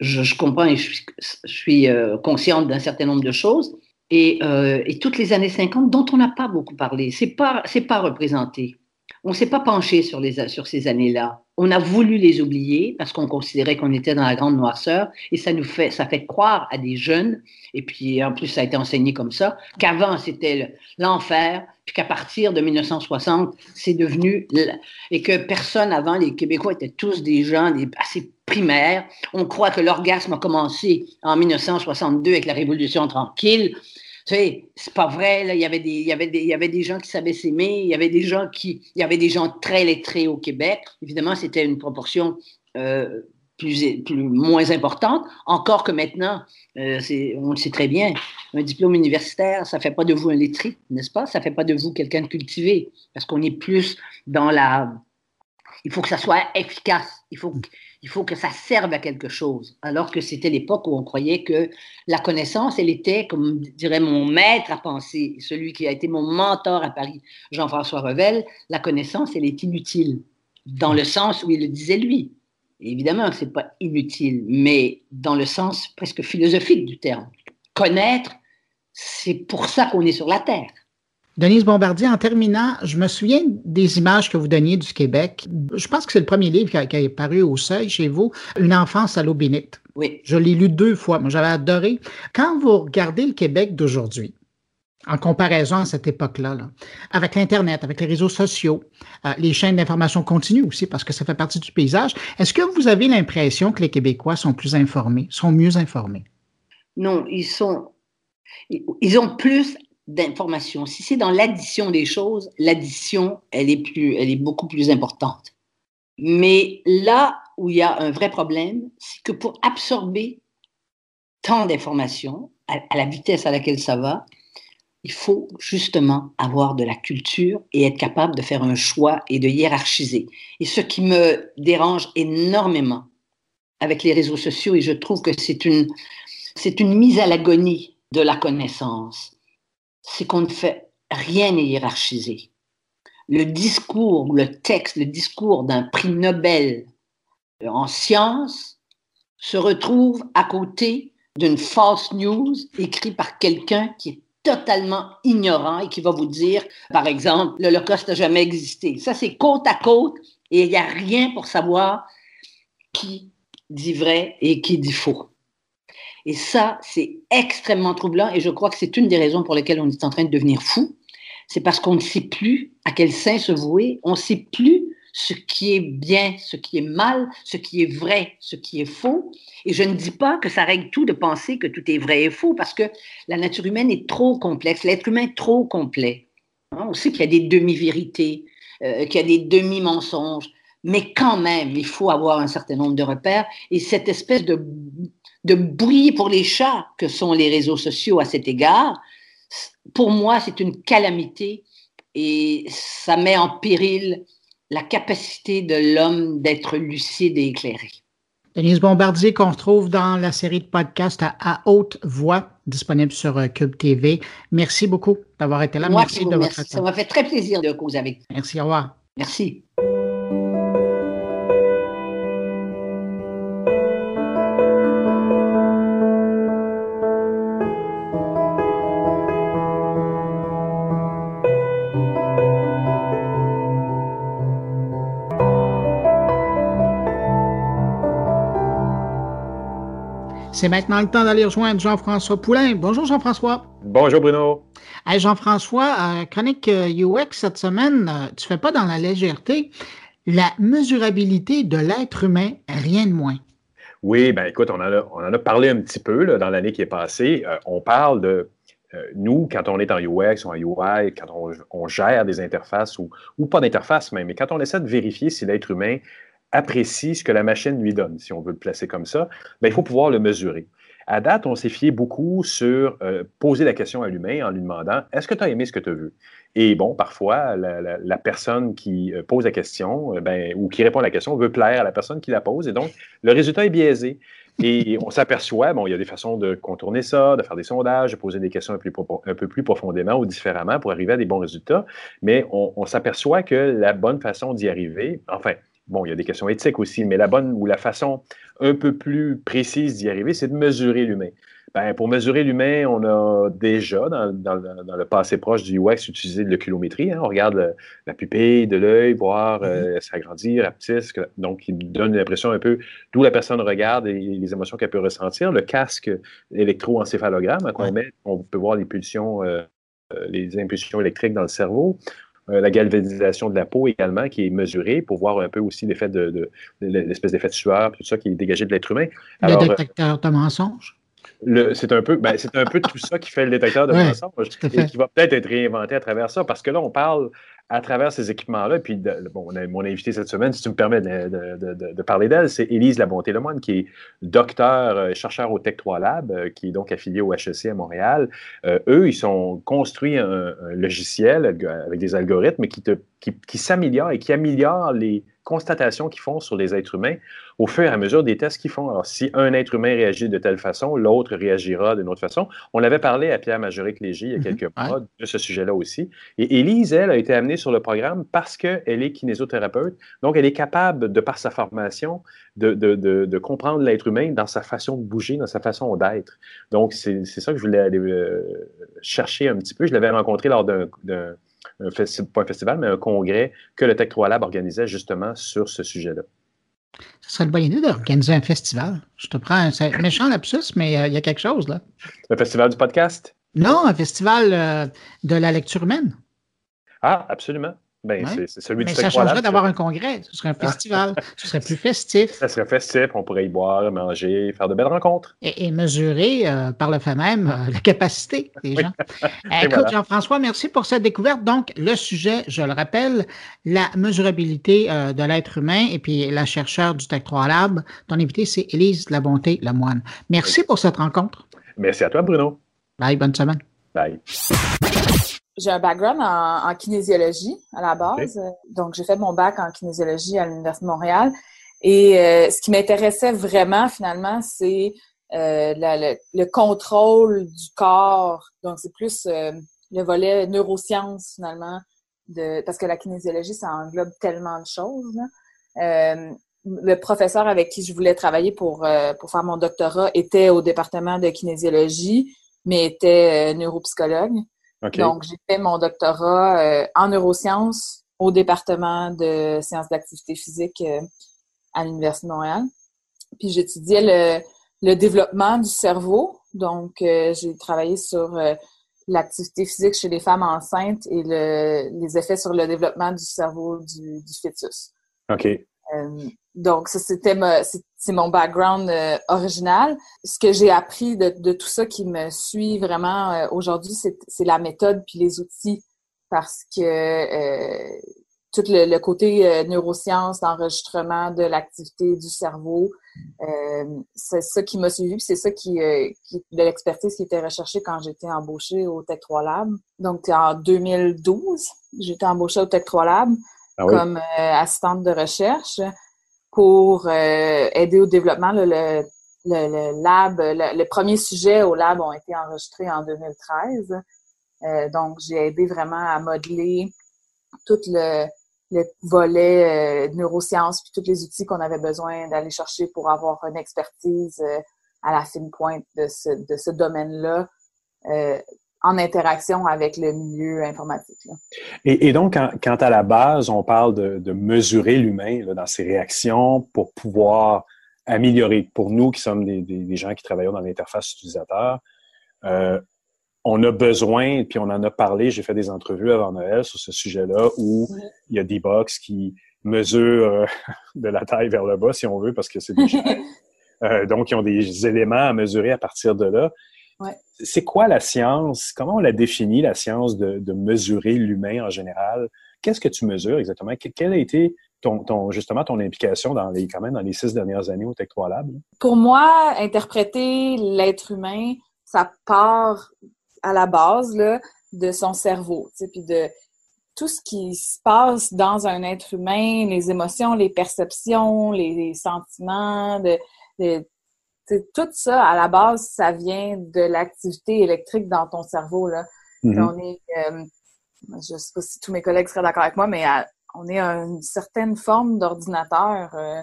je, comprends et je suis, euh, consciente d'un certain nombre de choses. Euh, et, toutes les années 50 dont on n'a pas beaucoup parlé, c'est pas pas représenté. On s'est pas penché sur ces années-là. On a voulu les oublier parce qu'on considérait qu'on était dans la grande noirceur et ça nous fait croire à des jeunes et puis en plus ça a été enseigné comme ça qu'avant c'était l'enfer puis qu'à partir de 1960 c'est devenu et que personne avant les Québécois étaient tous des gens assez primaires. On croit que l'orgasme a commencé en 1962 avec la Révolution tranquille. Tu c'est pas vrai. Il, y avait des, y y avait des gens qui savaient s'aimer. Il y avait des gens qui, il y avait des gens très lettrés au Québec. Évidemment, c'était une proportion euh, plus, plus, moins importante. Encore que maintenant, euh, on le sait très bien, un diplôme universitaire, ça fait pas de vous un lettré, n'est-ce pas? Ça fait pas de vous quelqu'un de cultivé, parce qu'on est plus dans la. Il faut que ça soit efficace. Il faut il faut que ça serve à quelque chose. Alors que c'était l'époque où on croyait que la connaissance, elle était, comme dirait mon maître à penser, celui qui a été mon mentor à Paris, Jean-François Revel, la connaissance, elle est inutile, dans le sens où il le disait lui. évidemment, ce n'est pas inutile, mais dans le sens presque philosophique du terme. Connaître, c'est pour ça qu'on est sur la Terre. Denise Bombardier, en terminant, je me souviens des images que vous donniez du Québec. Je pense que c'est le premier livre qui a, qui paru au seuil chez vous, Une enfance à l'eau bénite. Oui. Je l'ai lu deux fois. Moi, j'avais adoré. Quand vous regardez le Québec d'aujourd'hui, en comparaison à cette époque-là, avec l'Internet, avec les réseaux sociaux, euh, les chaînes d'information continue aussi, parce que ça fait partie du paysage, est-ce que vous avez l'impression que les Québécois sont plus informés, sont mieux informés? Non, ils sont. Ils ont plus d'informations. Si c'est dans l'addition des choses, l'addition, elle est elle est beaucoup plus importante. Mais là où il y a un vrai problème, c'est que pour absorber tant d'informations à, la vitesse à laquelle ça va, il faut justement avoir de la culture et être capable de faire un choix et de hiérarchiser. Et ce qui me dérange énormément avec les réseaux sociaux, et je trouve que c'est une, c'est une mise à l'agonie de la connaissance c'est qu'on ne fait rien n'est hiérarchisé. Le discours, le texte, le discours d'un prix Nobel en sciences se retrouve à côté d'une false news écrite par quelqu'un qui est totalement ignorant et qui va vous dire, par exemple, l'Holocauste n'a jamais existé. Ça, c'est côte à côte et il n'y a rien pour savoir qui dit vrai et qui dit faux. Et ça, c'est extrêmement troublant et je crois que c'est une des raisons pour lesquelles on est en train de devenir fou. C'est parce qu'on ne sait plus à quel sein se vouer, on ne sait plus ce qui est bien, ce qui est mal, ce qui est vrai, ce qui est faux. Et je ne dis pas que ça règle tout de penser que tout est vrai et faux, parce que la nature humaine est trop complexe, l'être humain est trop complet. Hein, on sait qu'il y a des demi-vérités, euh, qu'il y a des demi-mensonges, mais quand même, il faut avoir un certain nombre de repères. Et cette espèce de de bruit pour les chats que sont les réseaux sociaux à cet égard, pour moi, c'est une calamité et ça met en péril la capacité de l'homme d'être lucide et éclairé. Denise Bombardier, qu'on retrouve dans la série de podcasts à, haute voix, disponible sur euh, Cube TV. Merci beaucoup d'avoir été là. merci de votre temps. Ça m'a fait très plaisir de causer avec vous. Merci, au revoir. Merci. C'est maintenant le temps d'aller rejoindre Jean-François Poulain. Bonjour Jean-François. Bonjour Bruno. Jean-François, euh, chronique UX euh, cette semaine, tu euh, tu fais pas dans la légèreté la mesurabilité de l'être humain, rien de moins. Oui, ben écoute, on en a, on en a parlé un petit peu dans l'année qui est passée. on parle de nous, quand on est en UX ou en UI, quand on, gère des interfaces ou, ou pas d'interface même, mais quand on essaie de vérifier si l'être humain apprécie ce que la machine lui donne, si on veut le placer comme ça, bien, il faut pouvoir le mesurer. À date, on s'est fié beaucoup sur euh, poser la question à l'humain en lui demandant Est-ce que tu as aimé ce que tu as vu Et bon, parfois, la, personne qui euh, pose la question euh, ben, ou qui répond à la question veut plaire à la personne qui la pose et donc le résultat est biaisé. Et on s'aperçoit, bon, il y a des façons de contourner ça, de faire des sondages, de poser des questions un, peu plus profondément ou différemment pour arriver à des bons résultats, mais on s'aperçoit que la bonne façon d'y arriver, enfin, bon, il y a des questions éthiques aussi, mais la bonne ou la façon un peu plus précise d'y arriver, c'est de mesurer l'humain. Ben, pour mesurer l'humain, on a déjà, dans, le passé proche du UX, utilisé de l'oculométrie. Hein. On regarde la pupille de l'œil, voir mm-hmm. euh, s'agrandir, rapetisse, donc il donne l'impression un peu d'où la personne regarde et les émotions qu'elle peut ressentir. Le casque électroencéphalogramme hein, qu'on met, on peut voir les pulsions, euh, euh, les impulsions électriques dans le cerveau. Euh, la galvanisation de la peau également, qui est mesurée pour voir un peu aussi l'effet de, l'espèce d'effet de sueur, tout ça qui est dégagé de l'être humain. le euh, détecteur de mensonges. C'est un, peu, ben, un peu tout ça qui fait le détecteur de mensonges et qui va peut-être être réinventé à travers ça, parce que là, on parle à travers ces équipements-là, puis bon, mon invité cette semaine, si tu me permets de, parler d'elle, c'est Élise Labonté-Lemoine, qui est docteur, euh, chercheur au Tech 3 Lab, euh, qui est donc affilié au HEC à Montréal. Euh, eux, ils ont construit un, logiciel avec des algorithmes qui, qui, qui s'améliorent et qui améliorent les, constatations qu'ils font sur les êtres humains au fur et à mesure des tests qu'ils font. Alors, si un être humain réagit de telle façon, l'autre réagira d'une autre façon. On l'avait parlé à Pierre Majoric-Léger il y a mhm. quelques mois de ce sujet-là aussi. Et Élise, elle, a été amenée sur le programme parce qu'elle est kinésothérapeute. Donc, elle est capable, de par sa formation, de, de, de, comprendre l'être humain dans sa façon de bouger, dans sa façon d'être. Donc, c'est ça que je voulais aller euh, chercher un petit peu. Je l'avais rencontré lors d'un un pas un festival, mais un congrès que le Tech 3 Lab organisait justement sur ce sujet-là. Ce serait une bonne idée d'organiser un festival. Je te prends un méchant lapsus, mais euh, il y a quelque chose là. Un festival du podcast? Non, un festival euh, de la lecture humaine. Ah, absolument. Ben, c'est celui Mais ça changerait d'avoir un congrès. Ce serait un festival. ce serait plus festif. Ça serait festif. On pourrait y boire, manger, faire de belles rencontres. Et, mesurer euh, par le fait même euh, la capacité des gens. Écoute, Jean-François, merci pour cette découverte. Donc, le sujet, je le rappelle, la mesurabilité euh, de l'être humain et puis la chercheure du Tech 3 Lab. Ton invité, c'est Élise Labonté-Lemoine. Merci pour cette rencontre. Merci à toi, Bruno. Bye, bonne semaine. Bye j'ai un background en, kinésiologie à la base. Donc, j'ai fait mon bac en kinésiologie à l'Université de Montréal. Et euh, ce qui m'intéressait vraiment, finalement, c'est euh, le, contrôle du corps. Donc, c'est plus euh, le volet neurosciences, finalement, de, parce que la kinésiologie, ça englobe tellement de choses. le professeur avec qui je voulais travailler pour, pour faire mon doctorat était au département de kinésiologie, mais était neuropsychologue. Donc, j'ai fait mon doctorat euh, en neurosciences au département de sciences d'activité physique euh, à l'Université de Montréal. Puis j'étudiais le, le, développement du cerveau. Donc, euh, j'ai travaillé sur l'activité physique chez les femmes enceintes et le, les effets sur le développement du cerveau du, du fœtus. OK. Donc, ça, c'était c'est mon background euh, original. Ce que j'ai appris de, de, tout ça qui me suit vraiment euh, aujourd'hui, c'est la méthode puis les outils parce que euh, tout le, côté neurosciences, d'enregistrement de l'activité du cerveau, c'est ça qui m'a suivi, c'est ça qui, qui de l'expertise qui était recherchée quand j'étais embauchée au Tech 3 Lab. Donc, en 2012, j'étais embauchée au Tech 3 Lab ah comme assistante de recherche pour euh, aider au développement. Le, le, le, lab, le, premier sujet au lab ont été enregistrés en 2013. Euh, donc, j'ai aidé vraiment à modeler tout le, le volet euh, neurosciences puis tous les outils qu'on avait besoin d'aller chercher pour avoir une expertise euh, à la fine pointe de ce, de ce domaine-là en interaction avec le milieu informatique. Et, donc, quand, à la base, on parle de, mesurer l'humain dans ses réactions pour pouvoir améliorer, pour nous qui sommes des, gens qui travaillent dans l'interface utilisateur, euh, on a besoin, puis on en a parlé, j'ai fait des entrevues avant Noël sur ce sujet-là, où il y a des box qui mesurent euh, de la taille vers le bas, si on veut, parce que c'est des. Euh, donc, ils ont des éléments à mesurer à partir de là. C'est quoi la science? Comment on la définit, la science de, mesurer l'humain en général? Qu'est-ce que tu mesures exactement? Quel a été ton, justement ton implication dans les, quand même dans les six dernières années au Tech 3 Lab? Pour moi, interpréter l'être humain, ça part à la base là, de son cerveau, puis de tout ce qui se passe dans un être humain, les émotions, les perceptions, les, sentiments, de, tout ça, à la base, ça vient de l'activité électrique dans ton cerveau. Là. Mm-hmm. On est, euh, je sais pas si tous mes collègues seraient d'accord avec moi, mais on est une certaine forme d'ordinateur euh,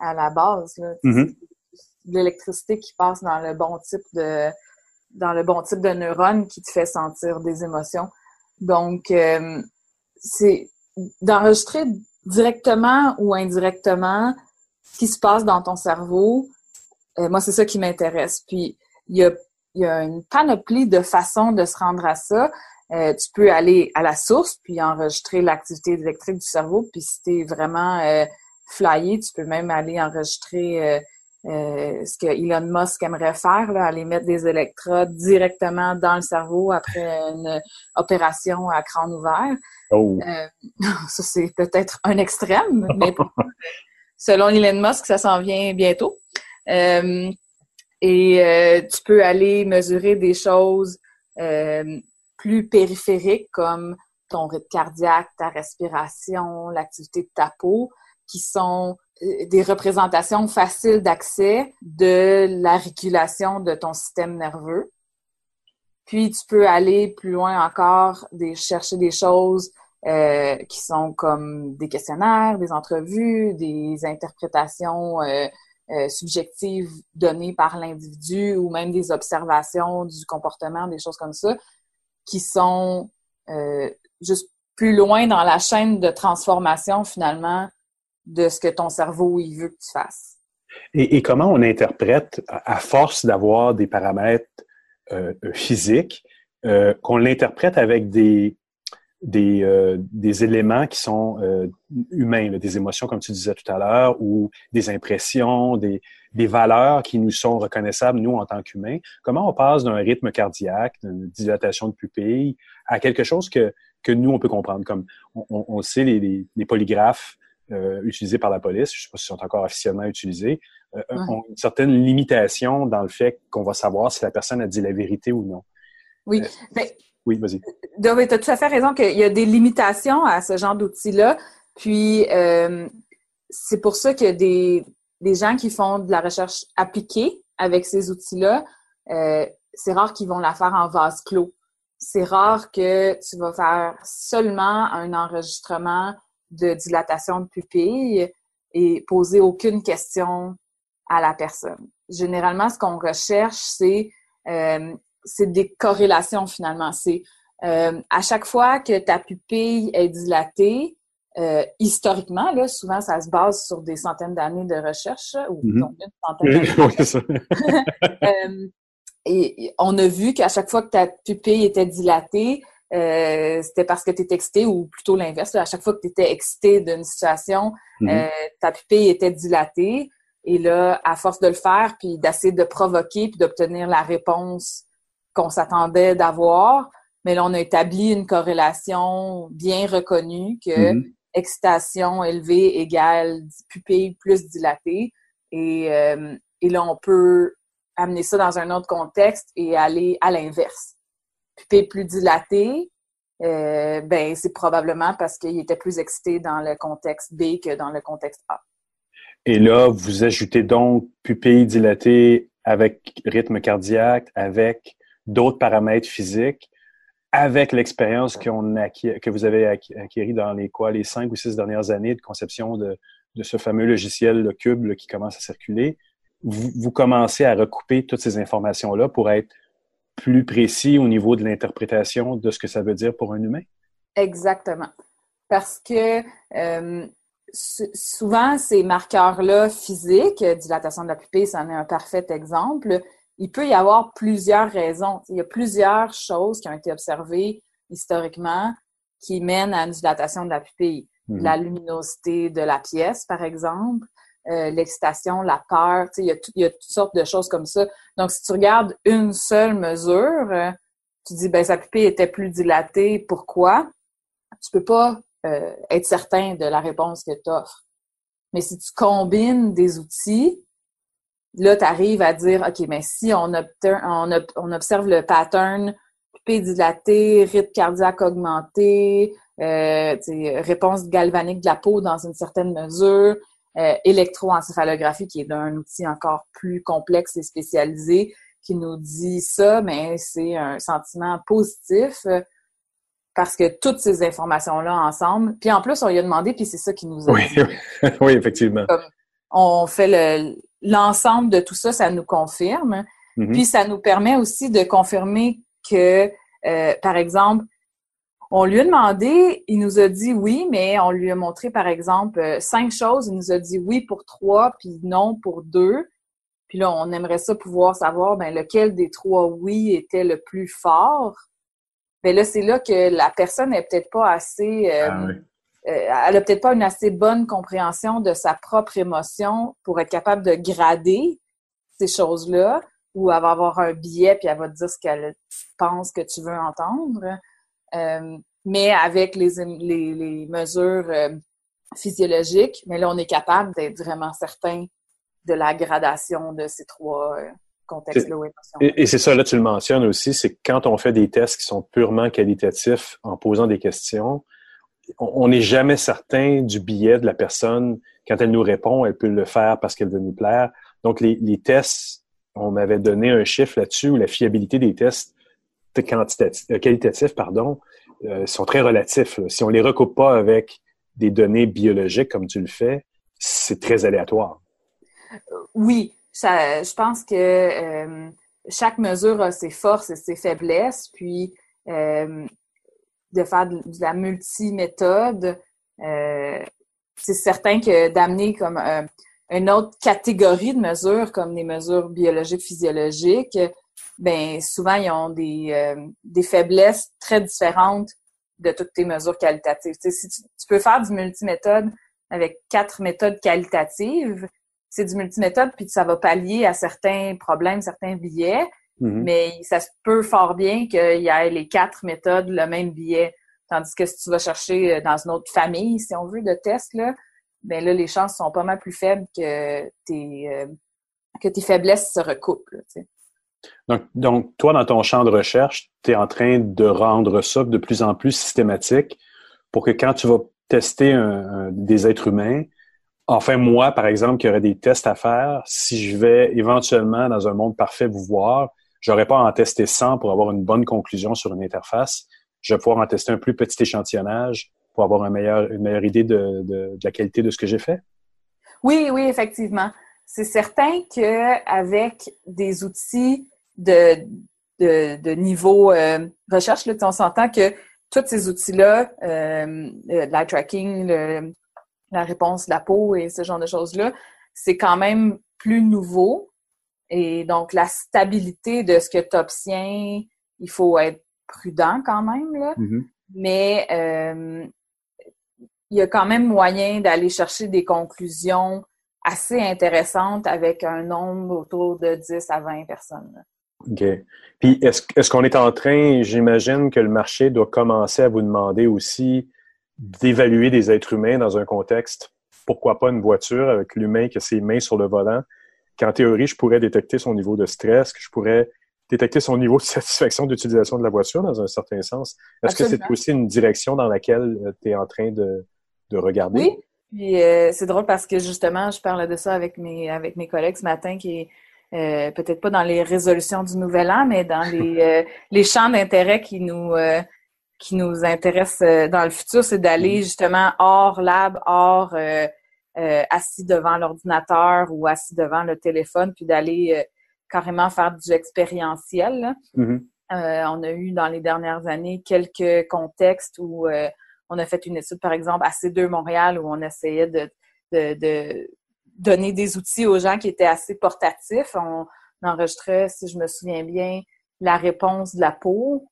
à la base. Mm-hmm. L'électricité qui passe dans le bon type de dans le bon type de neurones qui te fait sentir des émotions. Donc, euh, c'est d'enregistrer directement ou indirectement ce qui se passe dans ton cerveau. Euh, moi, c'est ça qui m'intéresse. Puis, il y a, y a, une panoplie de façons de se rendre à ça. Euh, tu peux aller à la source puis enregistrer l'activité électrique du cerveau. Puis si tu es vraiment euh, flyé, tu peux même aller enregistrer euh, ce que Elon Musk aimerait faire, là, aller mettre des électrodes directement dans le cerveau après une opération à crâne ouvert. Oh. ça, c'est peut-être un extrême, mais selon Elon Musk, ça s'en vient bientôt. Et tu peux aller mesurer des choses plus périphériques comme ton rythme cardiaque, ta respiration, l'activité de ta peau, qui sont euh, des représentations faciles d'accès de la régulation de ton système nerveux. Puis tu peux aller plus loin encore, chercher des choses euh, qui sont comme des questionnaires, des entrevues, des interprétations euh, euh, subjectives données par l'individu ou même des observations du comportement, des choses comme ça, qui sont euh, juste plus loin dans la chaîne de transformation finalement de ce que ton cerveau il veut que tu fasses. Et, comment on interprète, à force d'avoir des paramètres euh, physiques, qu'on l'interprète avec des, des, euh, des, éléments qui sont euh, humains, des émotions, comme tu disais tout à l'heure, ou des impressions, des, des, valeurs qui nous sont reconnaissables, nous, en tant qu'humains. Comment on passe d'un rythme cardiaque, d'une dilatation de pupille, à quelque chose que, que nous, on peut comprendre, comme on, on sait les, les, polygraphes euh, utilisés par la police, je ne sais pas s'ils sont encore officiellement utilisés, ont une certaine limitation dans le fait qu'on va savoir si la personne a dit la vérité ou non. Oui, mais oui, vas-y. Tu as tout à fait raison qu'il y a des limitations à ce genre d'outils-là. Puis, euh, c'est pour ça a des, des, gens qui font de la recherche appliquée avec ces outils-là. Euh, c'est rare qu'ils vont la faire en vase clos. C'est rare que tu vas faire seulement un enregistrement de dilatation de pupille et poser aucune question à la personne. Généralement, ce qu'on recherche, c'est euh, c'est des corrélations finalement. C'est euh, à chaque fois que ta pupille est dilatée, euh, historiquement, là, souvent, ça se base sur des centaines d'années de recherche, ou mm une centaine euh, et on a vu qu'à chaque fois que ta pupille était dilatée, euh, c'était parce que tu étais excité, ou plutôt l'inverse. À chaque fois que tu étais excité d'une situation, mm-hmm. ta pupille était dilatée. Et là, à force de le faire, puis d'essayer de provoquer, puis d'obtenir la réponse qu'on s'attendait d'avoir, mais là, on a établi une corrélation bien reconnue que mm-hmm. excitation élevée égale pupille plus dilatée. Et, euh, et là, on peut amener ça dans un autre contexte et aller à l'inverse. Pupille plus dilatée, euh, ben, c'est probablement parce qu'il était plus excité dans le contexte B que dans le contexte A. Et là, vous ajoutez donc pupille dilatée avec rythme cardiaque, avec d'autres paramètres physiques avec l'expérience que vous avez acquis dans les cinq ou six dernières années de conception de, de ce fameux logiciel, le Cube, qui commence à circuler, vous, vous, commencez à recouper toutes ces informations-là pour être plus précis au niveau de l'interprétation de ce que ça veut dire pour un humain? Exactement. Parce que euh, souvent, ces marqueurs-là physiques, dilatation de la pupille, c'en est un parfait exemple, il peut y avoir plusieurs raisons. Il y a plusieurs choses qui ont été observées historiquement qui mènent à une dilatation de la pupille. Mhm. La luminosité de la pièce, par exemple, euh, l'excitation, la peur, il y, a il y, a toutes sortes de choses comme ça. Donc, si tu regardes une seule mesure, euh, tu dis, ben, sa pupille était plus dilatée, pourquoi? Tu peux pas euh, être certain de la réponse que tu offres. Mais si tu combines des outils, là, tu arrives à dire, OK, mais si on, on, observe le pattern pupille dilatée, rythme cardiaque augmenté, euh, réponse galvanique de la peau dans une certaine mesure, euh, électroencéphalographie qui est un outil encore plus complexe et spécialisé qui nous dit ça, mais c'est un sentiment positif euh, parce que toutes ces informations-là ensemble, puis en plus, on lui a demandé, puis c'est ça qui nous a oui, dit. oui, effectivement. on fait l'ensemble de tout ça, ça nous confirme. Mm-hmm. Puis ça nous permet aussi de confirmer que, euh, par exemple, on lui a demandé, il nous a dit oui, mais on lui a montré, par exemple, euh, cinq choses. Il nous a dit oui pour trois, puis non pour deux. Puis là, on aimerait ça pouvoir savoir ben, lequel des trois oui était le plus fort. Mais ben là, c'est là que la personne n'est peut-être pas assez. Euh, ah elle a peut-être pas une assez bonne compréhension de sa propre émotion pour être capable de grader ces choses-là ou elle va avoir un billet puis elle va te dire ce qu'elle pense que tu veux entendre. Euh, mais avec les, mesures euh, physiologiques, mais là, on est capable d'être vraiment certain de la gradation de ces trois euh, contextes-là Et, et c'est ça, là, tu le mentionnes aussi, c'est que quand on fait des tests qui sont purement qualitatifs en posant des questions, on n'est jamais certain du billet de la personne. Quand elle nous répond, elle peut le faire parce qu'elle veut nous plaire. Donc, les, tests on m'avait donné un chiffre là-dessus où la fiabilité des tests euh, qualitatifs pardon, euh, sont très relatifs. Si on les recoupe pas avec des données biologiques comme tu le fais, c'est très aléatoire. Oui, je pense que euh, chaque mesure a ses forces et ses faiblesses, puis de faire de, la multiméthode, c'est certain que d'amener comme une autre catégorie de mesures, comme des mesures biologiques, physiologiques, ben souvent, ils ont des, euh, des faiblesses très différentes de toutes tes mesures qualitatives. si tu, peux faire du multiméthode avec quatre méthodes qualitatives, c'est du multiméthode, puis ça va pallier à certains problèmes, certains billets, mm-hmm. mais ça se peut fort bien qu'il y ait les quatre méthodes, le même billet. Tandis que si tu vas chercher dans une autre famille, si on veut, de tests, là, ben là, les chances sont pas mal plus faibles que tes, euh, que tes faiblesses se recoupent. donc, donc, toi, dans ton champ de recherche, tu es en train de rendre ça de plus en plus systématique pour que quand tu vas tester des êtres humains, enfin moi, par exemple, qui aurait des tests à faire, si je vais éventuellement dans un monde parfait vous voir, j'aurais pas à en tester 100 pour avoir une bonne conclusion sur une interface. Je vais pouvoir en tester un plus petit échantillonnage pour avoir une meilleure idée de, la qualité de ce que j'ai fait? Oui, oui, effectivement. C'est certain qu'avec des outils de, de, niveau euh, recherche, on s'entend que tous ces outils-là, euh, l'eye tracking, la réponse de la peau et ce genre de choses-là, c'est quand même plus nouveau. Et donc, la stabilité de ce que tu obtiens, il faut être prudent quand même. Là. Mm-hmm. Mais euh, il y a quand même moyen d'aller chercher des conclusions assez intéressantes avec un nombre autour de 10 à 20 personnes. OK. Puis est-ce qu'on est en train, j'imagine que le marché doit commencer à vous demander aussi d'évaluer des êtres humains dans un contexte, pourquoi pas une voiture avec l'humain qui a ses mains sur le volant, qu'en théorie, je pourrais détecter son niveau de stress, que je pourrais détecter son niveau de satisfaction d'utilisation de la voiture dans un certain sens. Est-ce que c'est aussi une direction dans laquelle euh, tu es en train de, de regarder? Oui, puis euh, c'est drôle parce que justement, je parlais de ça avec mes, avec mes collègues ce matin qui est euh, peut-être pas dans les résolutions du nouvel an, mais dans les, euh, les champs d'intérêt qui nous qui nous intéressent dans le futur, c'est d'aller mm. justement hors lab, hors assis devant l'ordinateur ou assis devant le téléphone, puis d'aller carrément faire du expérientiel. Mm-hmm. on a eu dans les dernières années quelques contextes où on a fait une étude, par exemple, à C2 Montréal où on essayait de, donner des outils aux gens qui étaient assez portatifs. On enregistrait, si je me souviens bien, la réponse de la peau.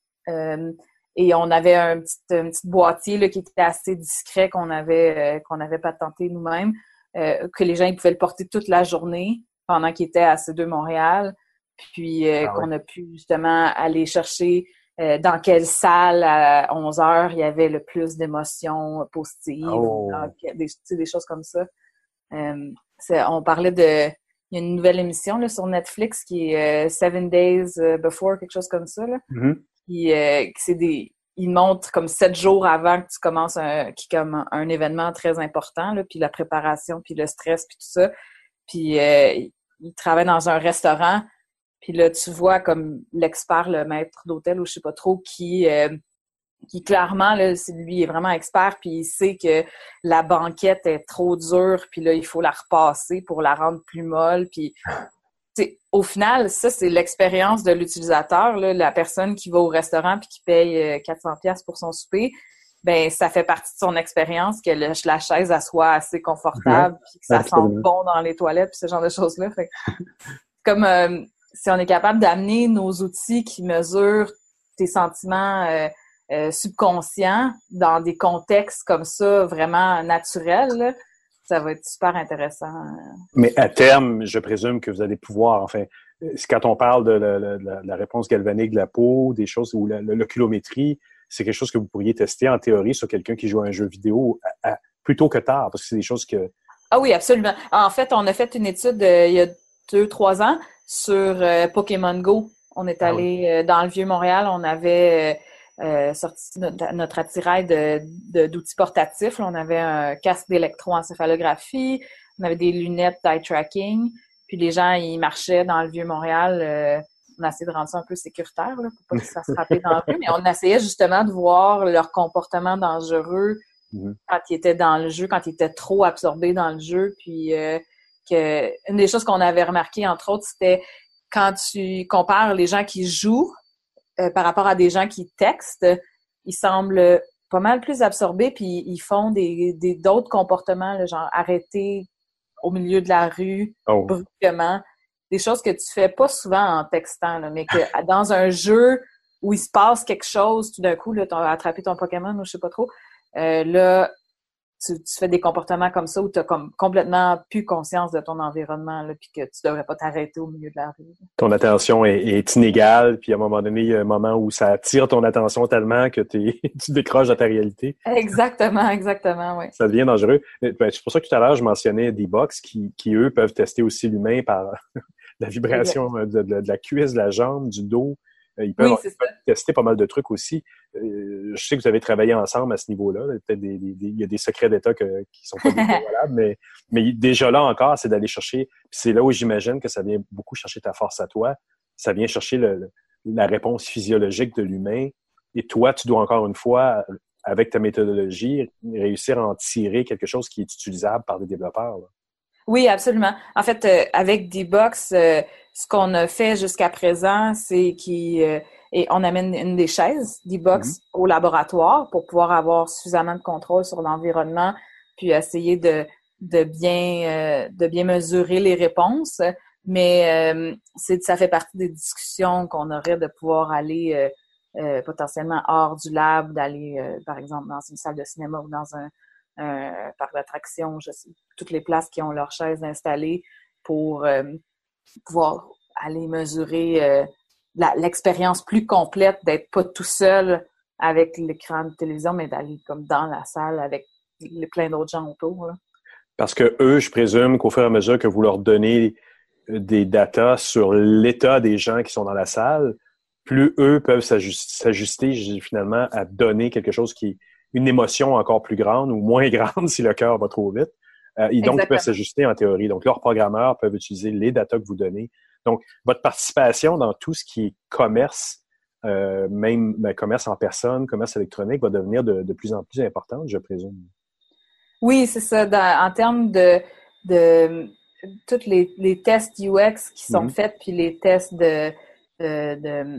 Euh, et on avait un petit, boîtier qui était assez discret qu'on avait euh, qu'on avait patenté nous-mêmes, euh, que les gens pouvaient le porter toute la journée pendant qu'ils étaient à C2 Montréal. Puis ah qu'on a pu justement aller chercher euh, dans quelle salle à 11 heures il y avait le plus d'émotions positives, Oh. des, choses comme ça. Euh, on parlait de... Il y a une nouvelle émission là, sur Netflix qui est euh, Seven Days Before, quelque chose comme ça. Là. Mhm. Euh, que c'est des... Il montre comme sept jours avant que tu commences un, qui comme un, événement très important, là, puis la préparation, puis le stress, puis tout ça. Puis euh, il- il travaille dans un restaurant, puis là, tu vois comme l'expert, le maître d'hôtel ou je sais pas trop, qui, euh, qui clairement, là, lui, est vraiment expert, puis il sait que la banquette est trop dure, puis là, il faut la repasser pour la rendre plus molle, puis au final, ça, c'est l'expérience de l'utilisateur, la personne qui va au restaurant puis qui paye euh, 400 pièces pour son souper. Ben, ça fait partie de son expérience que le- la chaise elle soit assez confortable, puis que ça absolument. sente bon dans les toilettes, puis ce genre de choses-là. Comme euh, si on est capable d'amener nos outils qui mesurent tes sentiments euh, euh, subconscients dans des contextes comme ça, vraiment naturels, ça va être super intéressant. Mais à terme, je présume que vous allez pouvoir, enfin, quand on parle de la, la- la- la réponse galvanique de la peau, des choses, ou la- l'oculométrie, c'est quelque chose que vous pourriez tester en théorie sur quelqu'un qui joue à un jeu vidéo à- à- plutôt que tard, parce que c'est des choses que... Ah oui, absolument. En fait, on a fait une étude euh, il y a deux, trois ans sur euh, Pokémon Go. On est Ah allé euh, dans le Vieux-Montréal, on avait euh, sorti notre, notre attirail de- de- d'outils portatifs. là. On avait un casque d'électroencéphalographie, on avait des lunettes d'eye tracking, puis les gens, ils marchaient dans le Vieux-Montréal. euh, on a essayé de rendre ça un peu sécuritaire, là, pour pas qu'ils se fassent frapper dans la rue, mais on essayait justement de voir leur comportement dangereux Mhm. quand ils étaient dans le jeu, quand ils étaient trop absorbés dans le jeu. Puis euh, que une des choses qu'on avait remarqué, entre autres, c'était quand tu compares les gens qui jouent euh, par rapport à des gens qui textent, ils semblent pas mal plus absorbés, puis ils font des des- d'autres comportements, là, genre arrêter au milieu de la rue Oh. brusquement, des choses que tu fais pas souvent en textant, là, mais que dans un jeu où il se passe quelque chose, tout d'un coup, tu as attrapé ton Pokémon ou je sais pas trop, euh, là, tu, tu fais des comportements comme ça où tu as comme complètement plus conscience de ton environnement, là, puis que tu devrais pas t'arrêter au milieu de la rue. ton attention est, est inégale, puis à un moment donné, il y a un moment où ça attire ton attention tellement que tu décroches de ta réalité. Exactement, exactement, oui. Ça devient dangereux. Ben, c'est pour ça que tout à l'heure, je mentionnais des box qui, qui, eux, peuvent tester aussi l'humain par la vibration de, de- de la cuisse, de la jambe, du dos. Euh, Ils peuvent, Oui, c'est ils peuvent tester pas mal de trucs aussi. Euh, je sais que vous avez travaillé ensemble à ce niveau-là. Il y a peut-être des, des- des- il y a des secrets d'État qui sont pas dévoilables, mais, mais déjà là encore, c'est d'aller chercher. C'est là où j'imagine que ça vient beaucoup chercher ta force à toi. Ça vient chercher le- le- la réponse physiologique de l'humain. Et toi, tu dois encore une fois, avec ta méthodologie, réussir à en tirer quelque chose qui est utilisable par des développeurs. là. Oui, absolument. En fait, euh, avec D-Box, euh, ce qu'on a fait jusqu'à présent, c'est qu'on amène une des chaises D-Box au laboratoire pour pouvoir avoir suffisamment de contrôle sur l'environnement, puis essayer de, de bien euh, de bien mesurer les réponses. Mais euh, ça fait partie des discussions qu'on aurait de pouvoir aller euh, euh, potentiellement hors du lab, d'aller euh, par exemple dans une salle de cinéma ou dans un, un parc sais, toutes les places qui ont leurs chaises installées pour euh, pouvoir aller mesurer euh, l'expérience plus complète d'être pas tout seul avec l'écran de télévision, mais d'aller comme dans la salle avec plein d'autres gens autour. Parce que eux, je présume qu'au fur et à mesure que vous leur donnez euh, des datas sur l'état des gens qui sont dans la salle, plus eux peuvent s'ajust- s'ajuster finalement à donner quelque chose qui une émotion encore plus grande ou moins grande si le cœur va trop vite. Euh, et donc, ils peuvent s'ajuster en théorie. Donc, leurs programmeurs peuvent utiliser les datas que vous donnez. Donc, votre participation dans tout ce qui est commerce, euh, même ben, commerce en personne, commerce électronique, va devenir de, de plus en plus importante, je présume. Oui, c'est ça. Dans- en termes de, de tous les, les tests UX qui sont Mhm. faits, puis les tests de, de, de, euh,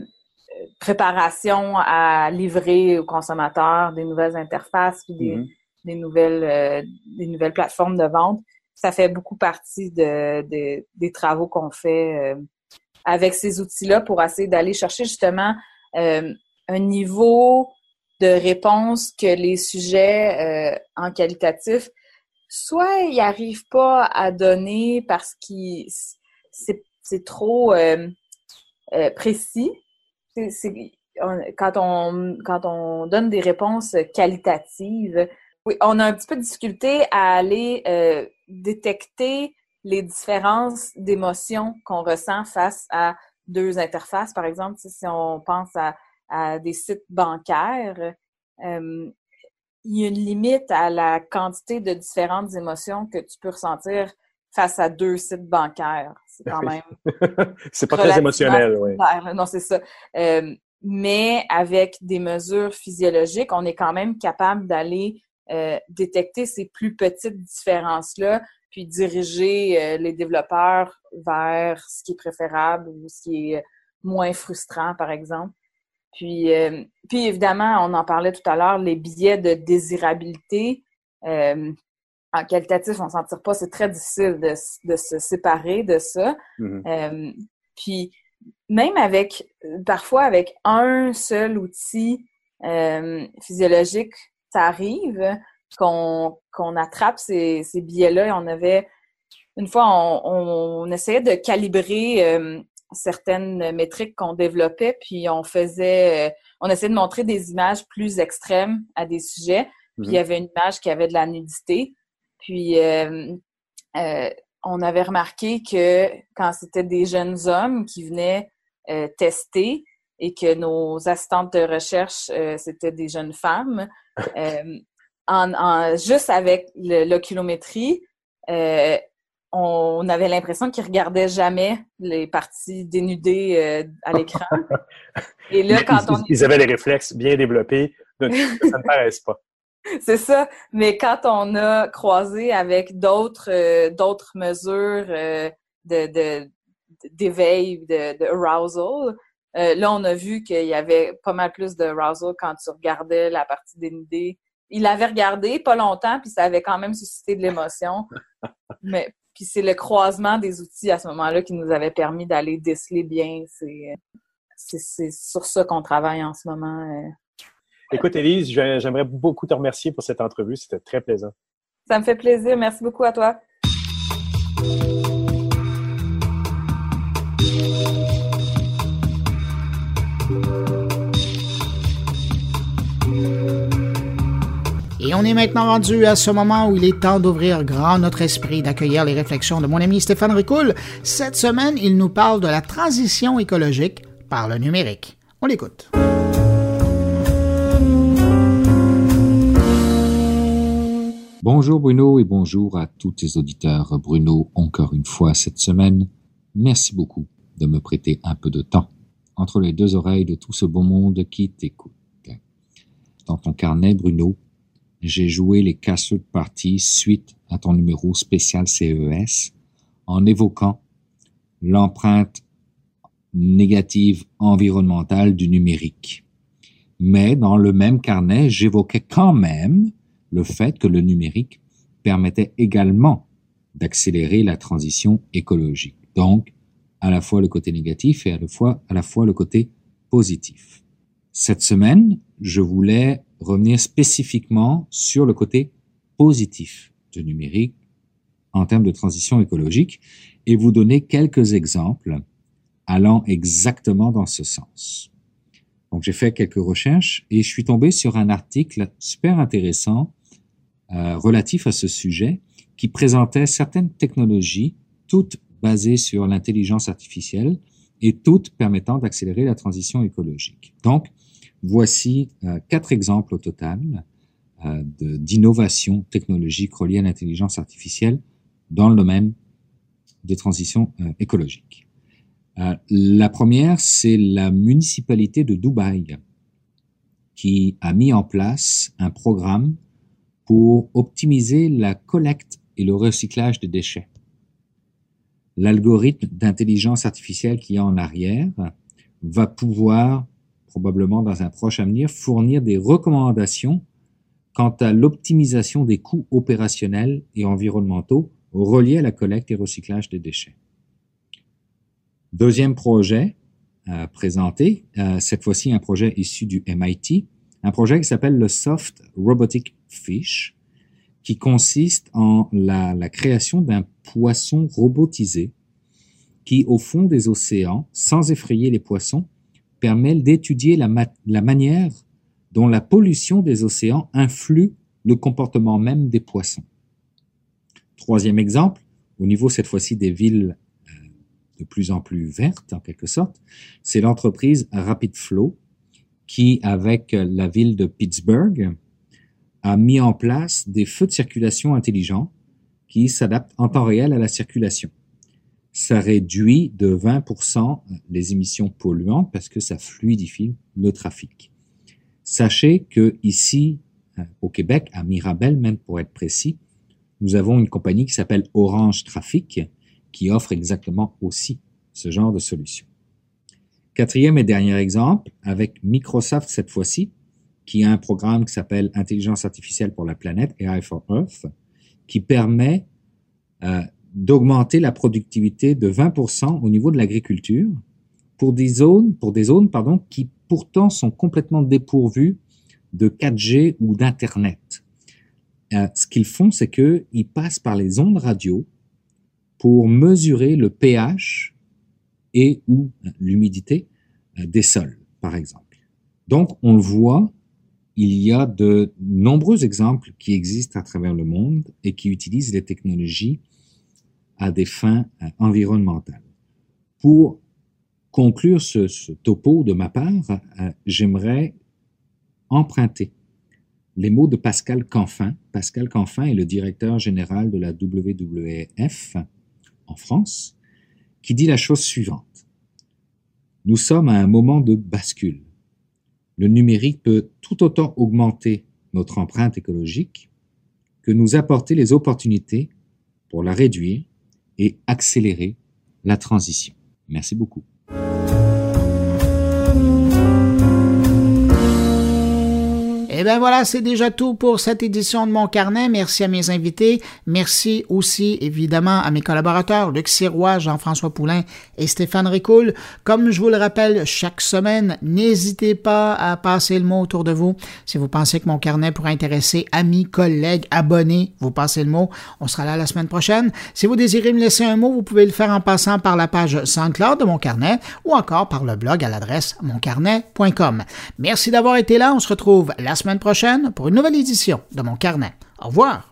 préparation à livrer aux consommateurs des nouvelles interfaces, puis des, Mhm. Des nouvelles, euh, des nouvelles plateformes de vente, ça fait beaucoup partie de, de- des travaux qu'on fait euh, avec ces outils-là pour essayer d'aller chercher justement euh, un niveau de réponse que les sujets en qualitatif, soit ils n'arrivent pas à donner parce qu'ils c'est trop précis. Quand, on, quand on donne des réponses qualitatives, oui, on a un petit peu de difficulté à aller euh, détecter les différences d'émotions qu'on ressent face à deux interfaces. Par exemple, si on pense à, à des sites bancaires, euh, il y a une limite à la quantité de différentes émotions que tu peux ressentir face à deux sites bancaires. C'est quand même. c'est pas très émotionnel, oui. Non, c'est ça. Euh, mais avec des mesures physiologiques, on est quand même capable d'aller euh, détecter ces plus petites différences-là, puis diriger euh, les développeurs vers ce qui est préférable ou ce qui est moins frustrant, par exemple. Puis, euh, puis évidemment, on en parlait tout à l'heure, les biais de désirabilité. Euh, en qualitatif, on s'en tire pas. C'est très difficile de, de, se séparer de ça. Mm-hmm. euh, puis même avec, parfois avec un seul outil euh, physiologique, ça arrive qu'on attrape ces, ces biais-là. Et on avait, une fois, on, on essayait de calibrer euh, certaines métriques qu'on développait, puis on faisait, euh, on essayait de montrer des images plus extrêmes à des sujets. Puis il y mhm. avait une image qui avait de la nudité. Puis euh, euh, on avait remarqué que quand c'était des jeunes hommes qui venaient tester et que nos assistantes de recherche c'était des jeunes femmes, en, en, juste avec l'oculométrie, on avait l'impression qu'ils regardaient jamais les parties dénudées euh, à l'écran. Et là, quand on... Ils avaient les réflexes bien développés, ça ne paraisse pas. C'est ça. Mais quand on a croisé avec d'autres euh, d'autres mesures euh, de d'éveil, de, de, arousal, là, on a vu qu'il y avait pas mal plus de arousal quand tu regardais la partie dénudée. Il avait regardé pas longtemps, puis ça avait quand même suscité de l'émotion. Mais puis c'est le croisement des outils à ce moment-là qui nous avait permis d'aller déceler bien. C'est sur ça qu'on travaille en ce moment. Euh. Écoute, Élise, j'aimerais beaucoup te remercier pour cette entrevue. C'était très plaisant. Ça me fait plaisir. Merci beaucoup à toi. Et on est maintenant rendu à ce moment où il est temps d'ouvrir grand notre esprit, d'accueillir les réflexions de mon ami Stéphane Ricoul. Cette semaine, il nous parle de la transition écologique par le numérique. On l'écoute. Bonjour Bruno et bonjour à tous tes auditeurs. Bruno, encore une fois cette semaine, merci beaucoup de me prêter un peu de temps entre les deux oreilles de tout ce beau monde qui t'écoute. Dans ton carnet, Bruno, j'ai joué les casseux de partie suite à ton numéro spécial CES en évoquant l'empreinte négative environnementale du numérique. Mais dans le même carnet, j'évoquais quand même le fait que le numérique permettait également d'accélérer la transition écologique. Donc, à la fois le côté négatif et à la fois, à la fois le côté positif. Cette semaine, je voulais revenir spécifiquement sur le côté positif du numérique en termes de transition écologique et vous donner quelques exemples allant exactement dans ce sens. Donc j'ai fait quelques recherches et je suis tombé sur un article super intéressant euh, relatif à ce sujet qui présentait certaines technologies, toutes basées sur l'intelligence artificielle et toutes permettant d'accélérer la transition écologique. Donc, Voici euh, quatre exemples au total euh, d'innovation technologique reliée à l'intelligence artificielle dans le domaine de transition euh, écologique. la première, c'est la municipalité de Dubaï qui a mis en place un programme pour optimiser la collecte et le recyclage des déchets. L'algorithme d'intelligence artificielle qui est en arrière va pouvoir probablement dans un proche avenir, fournir des recommandations quant à l'optimisation des coûts opérationnels et environnementaux reliés à la collecte et recyclage des déchets. Deuxième projet présenté, euh, cette fois-ci un projet issu du MIT, un projet qui s'appelle le Soft Robotic Fish, qui consiste en la création d'un poisson robotisé qui, au fond des océans, sans effrayer les poissons, permet d'étudier la, manière dont la pollution des océans influe le comportement même des poissons. Troisième exemple, au niveau cette fois-ci des villes euh, de plus en plus vertes en quelque sorte, c'est l'entreprise Rapid Flow qui, avec la ville de Pittsburgh, a mis en place des feux de circulation intelligents qui s'adaptent en temps réel à la circulation. Ça réduit de 20% les émissions polluantes parce que ça fluidifie le trafic. Sachez que ici, euh, au Québec, à Mirabel même pour être précis, nous avons une compagnie qui s'appelle Orange Trafic qui offre exactement aussi ce genre de solution. Quatrième et dernier exemple, avec Microsoft cette fois-ci, qui a un programme qui s'appelle Intelligence artificielle pour la planète, AI for Earth, qui permet euh, d'augmenter la productivité de 20% au niveau de l'agriculture pour des zones, pour des zones pardon, qui pourtant sont complètement dépourvues de 4G ou d'Internet. Euh, ce qu'ils font, c'est qu'ils passent par les ondes radio pour mesurer le pH et ou l'humidité euh, des sols, par exemple. Donc, on le voit, il y a de nombreux exemples qui existent à travers le monde et qui utilisent les technologies à des fins euh, environnementales. Pour conclure ce, topo de ma part, euh, j'aimerais emprunter les mots de Pascal Canfin. Pascal Canfin est le directeur général de la WWF en France, qui dit la chose suivante. Nous sommes à un moment de bascule. Le numérique peut tout autant augmenter notre empreinte écologique que nous apporter les opportunités pour la réduire et accélérer la transition. Merci beaucoup. Et eh bien voilà, c'est déjà tout pour cette édition de mon carnet. Merci à mes invités. Merci aussi, évidemment, à mes collaborateurs, Luc Sirois, Jean-François Poulain et Stéphane Ricoul. Comme je vous le rappelle chaque semaine, n'hésitez pas à passer le mot autour de vous. Si vous pensez que mon carnet pourrait intéresser amis, collègues, abonnés, vous passez le mot. On sera là la semaine prochaine. Si vous désirez me laisser un mot, vous pouvez le faire en passant par la page SoundCloud de mon carnet ou encore par le blog à l'adresse moncarnet.com. Merci d'avoir été là. On se retrouve la semaine prochaine pour une nouvelle édition de mon carnet. Au revoir.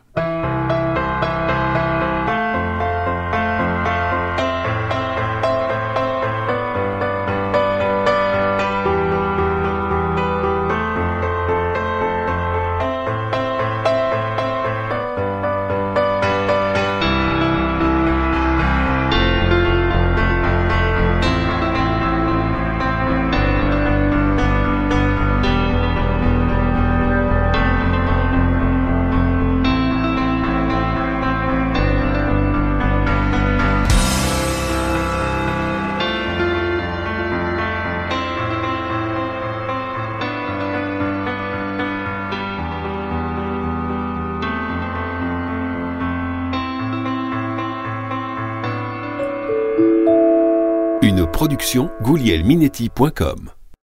goulielminetti.com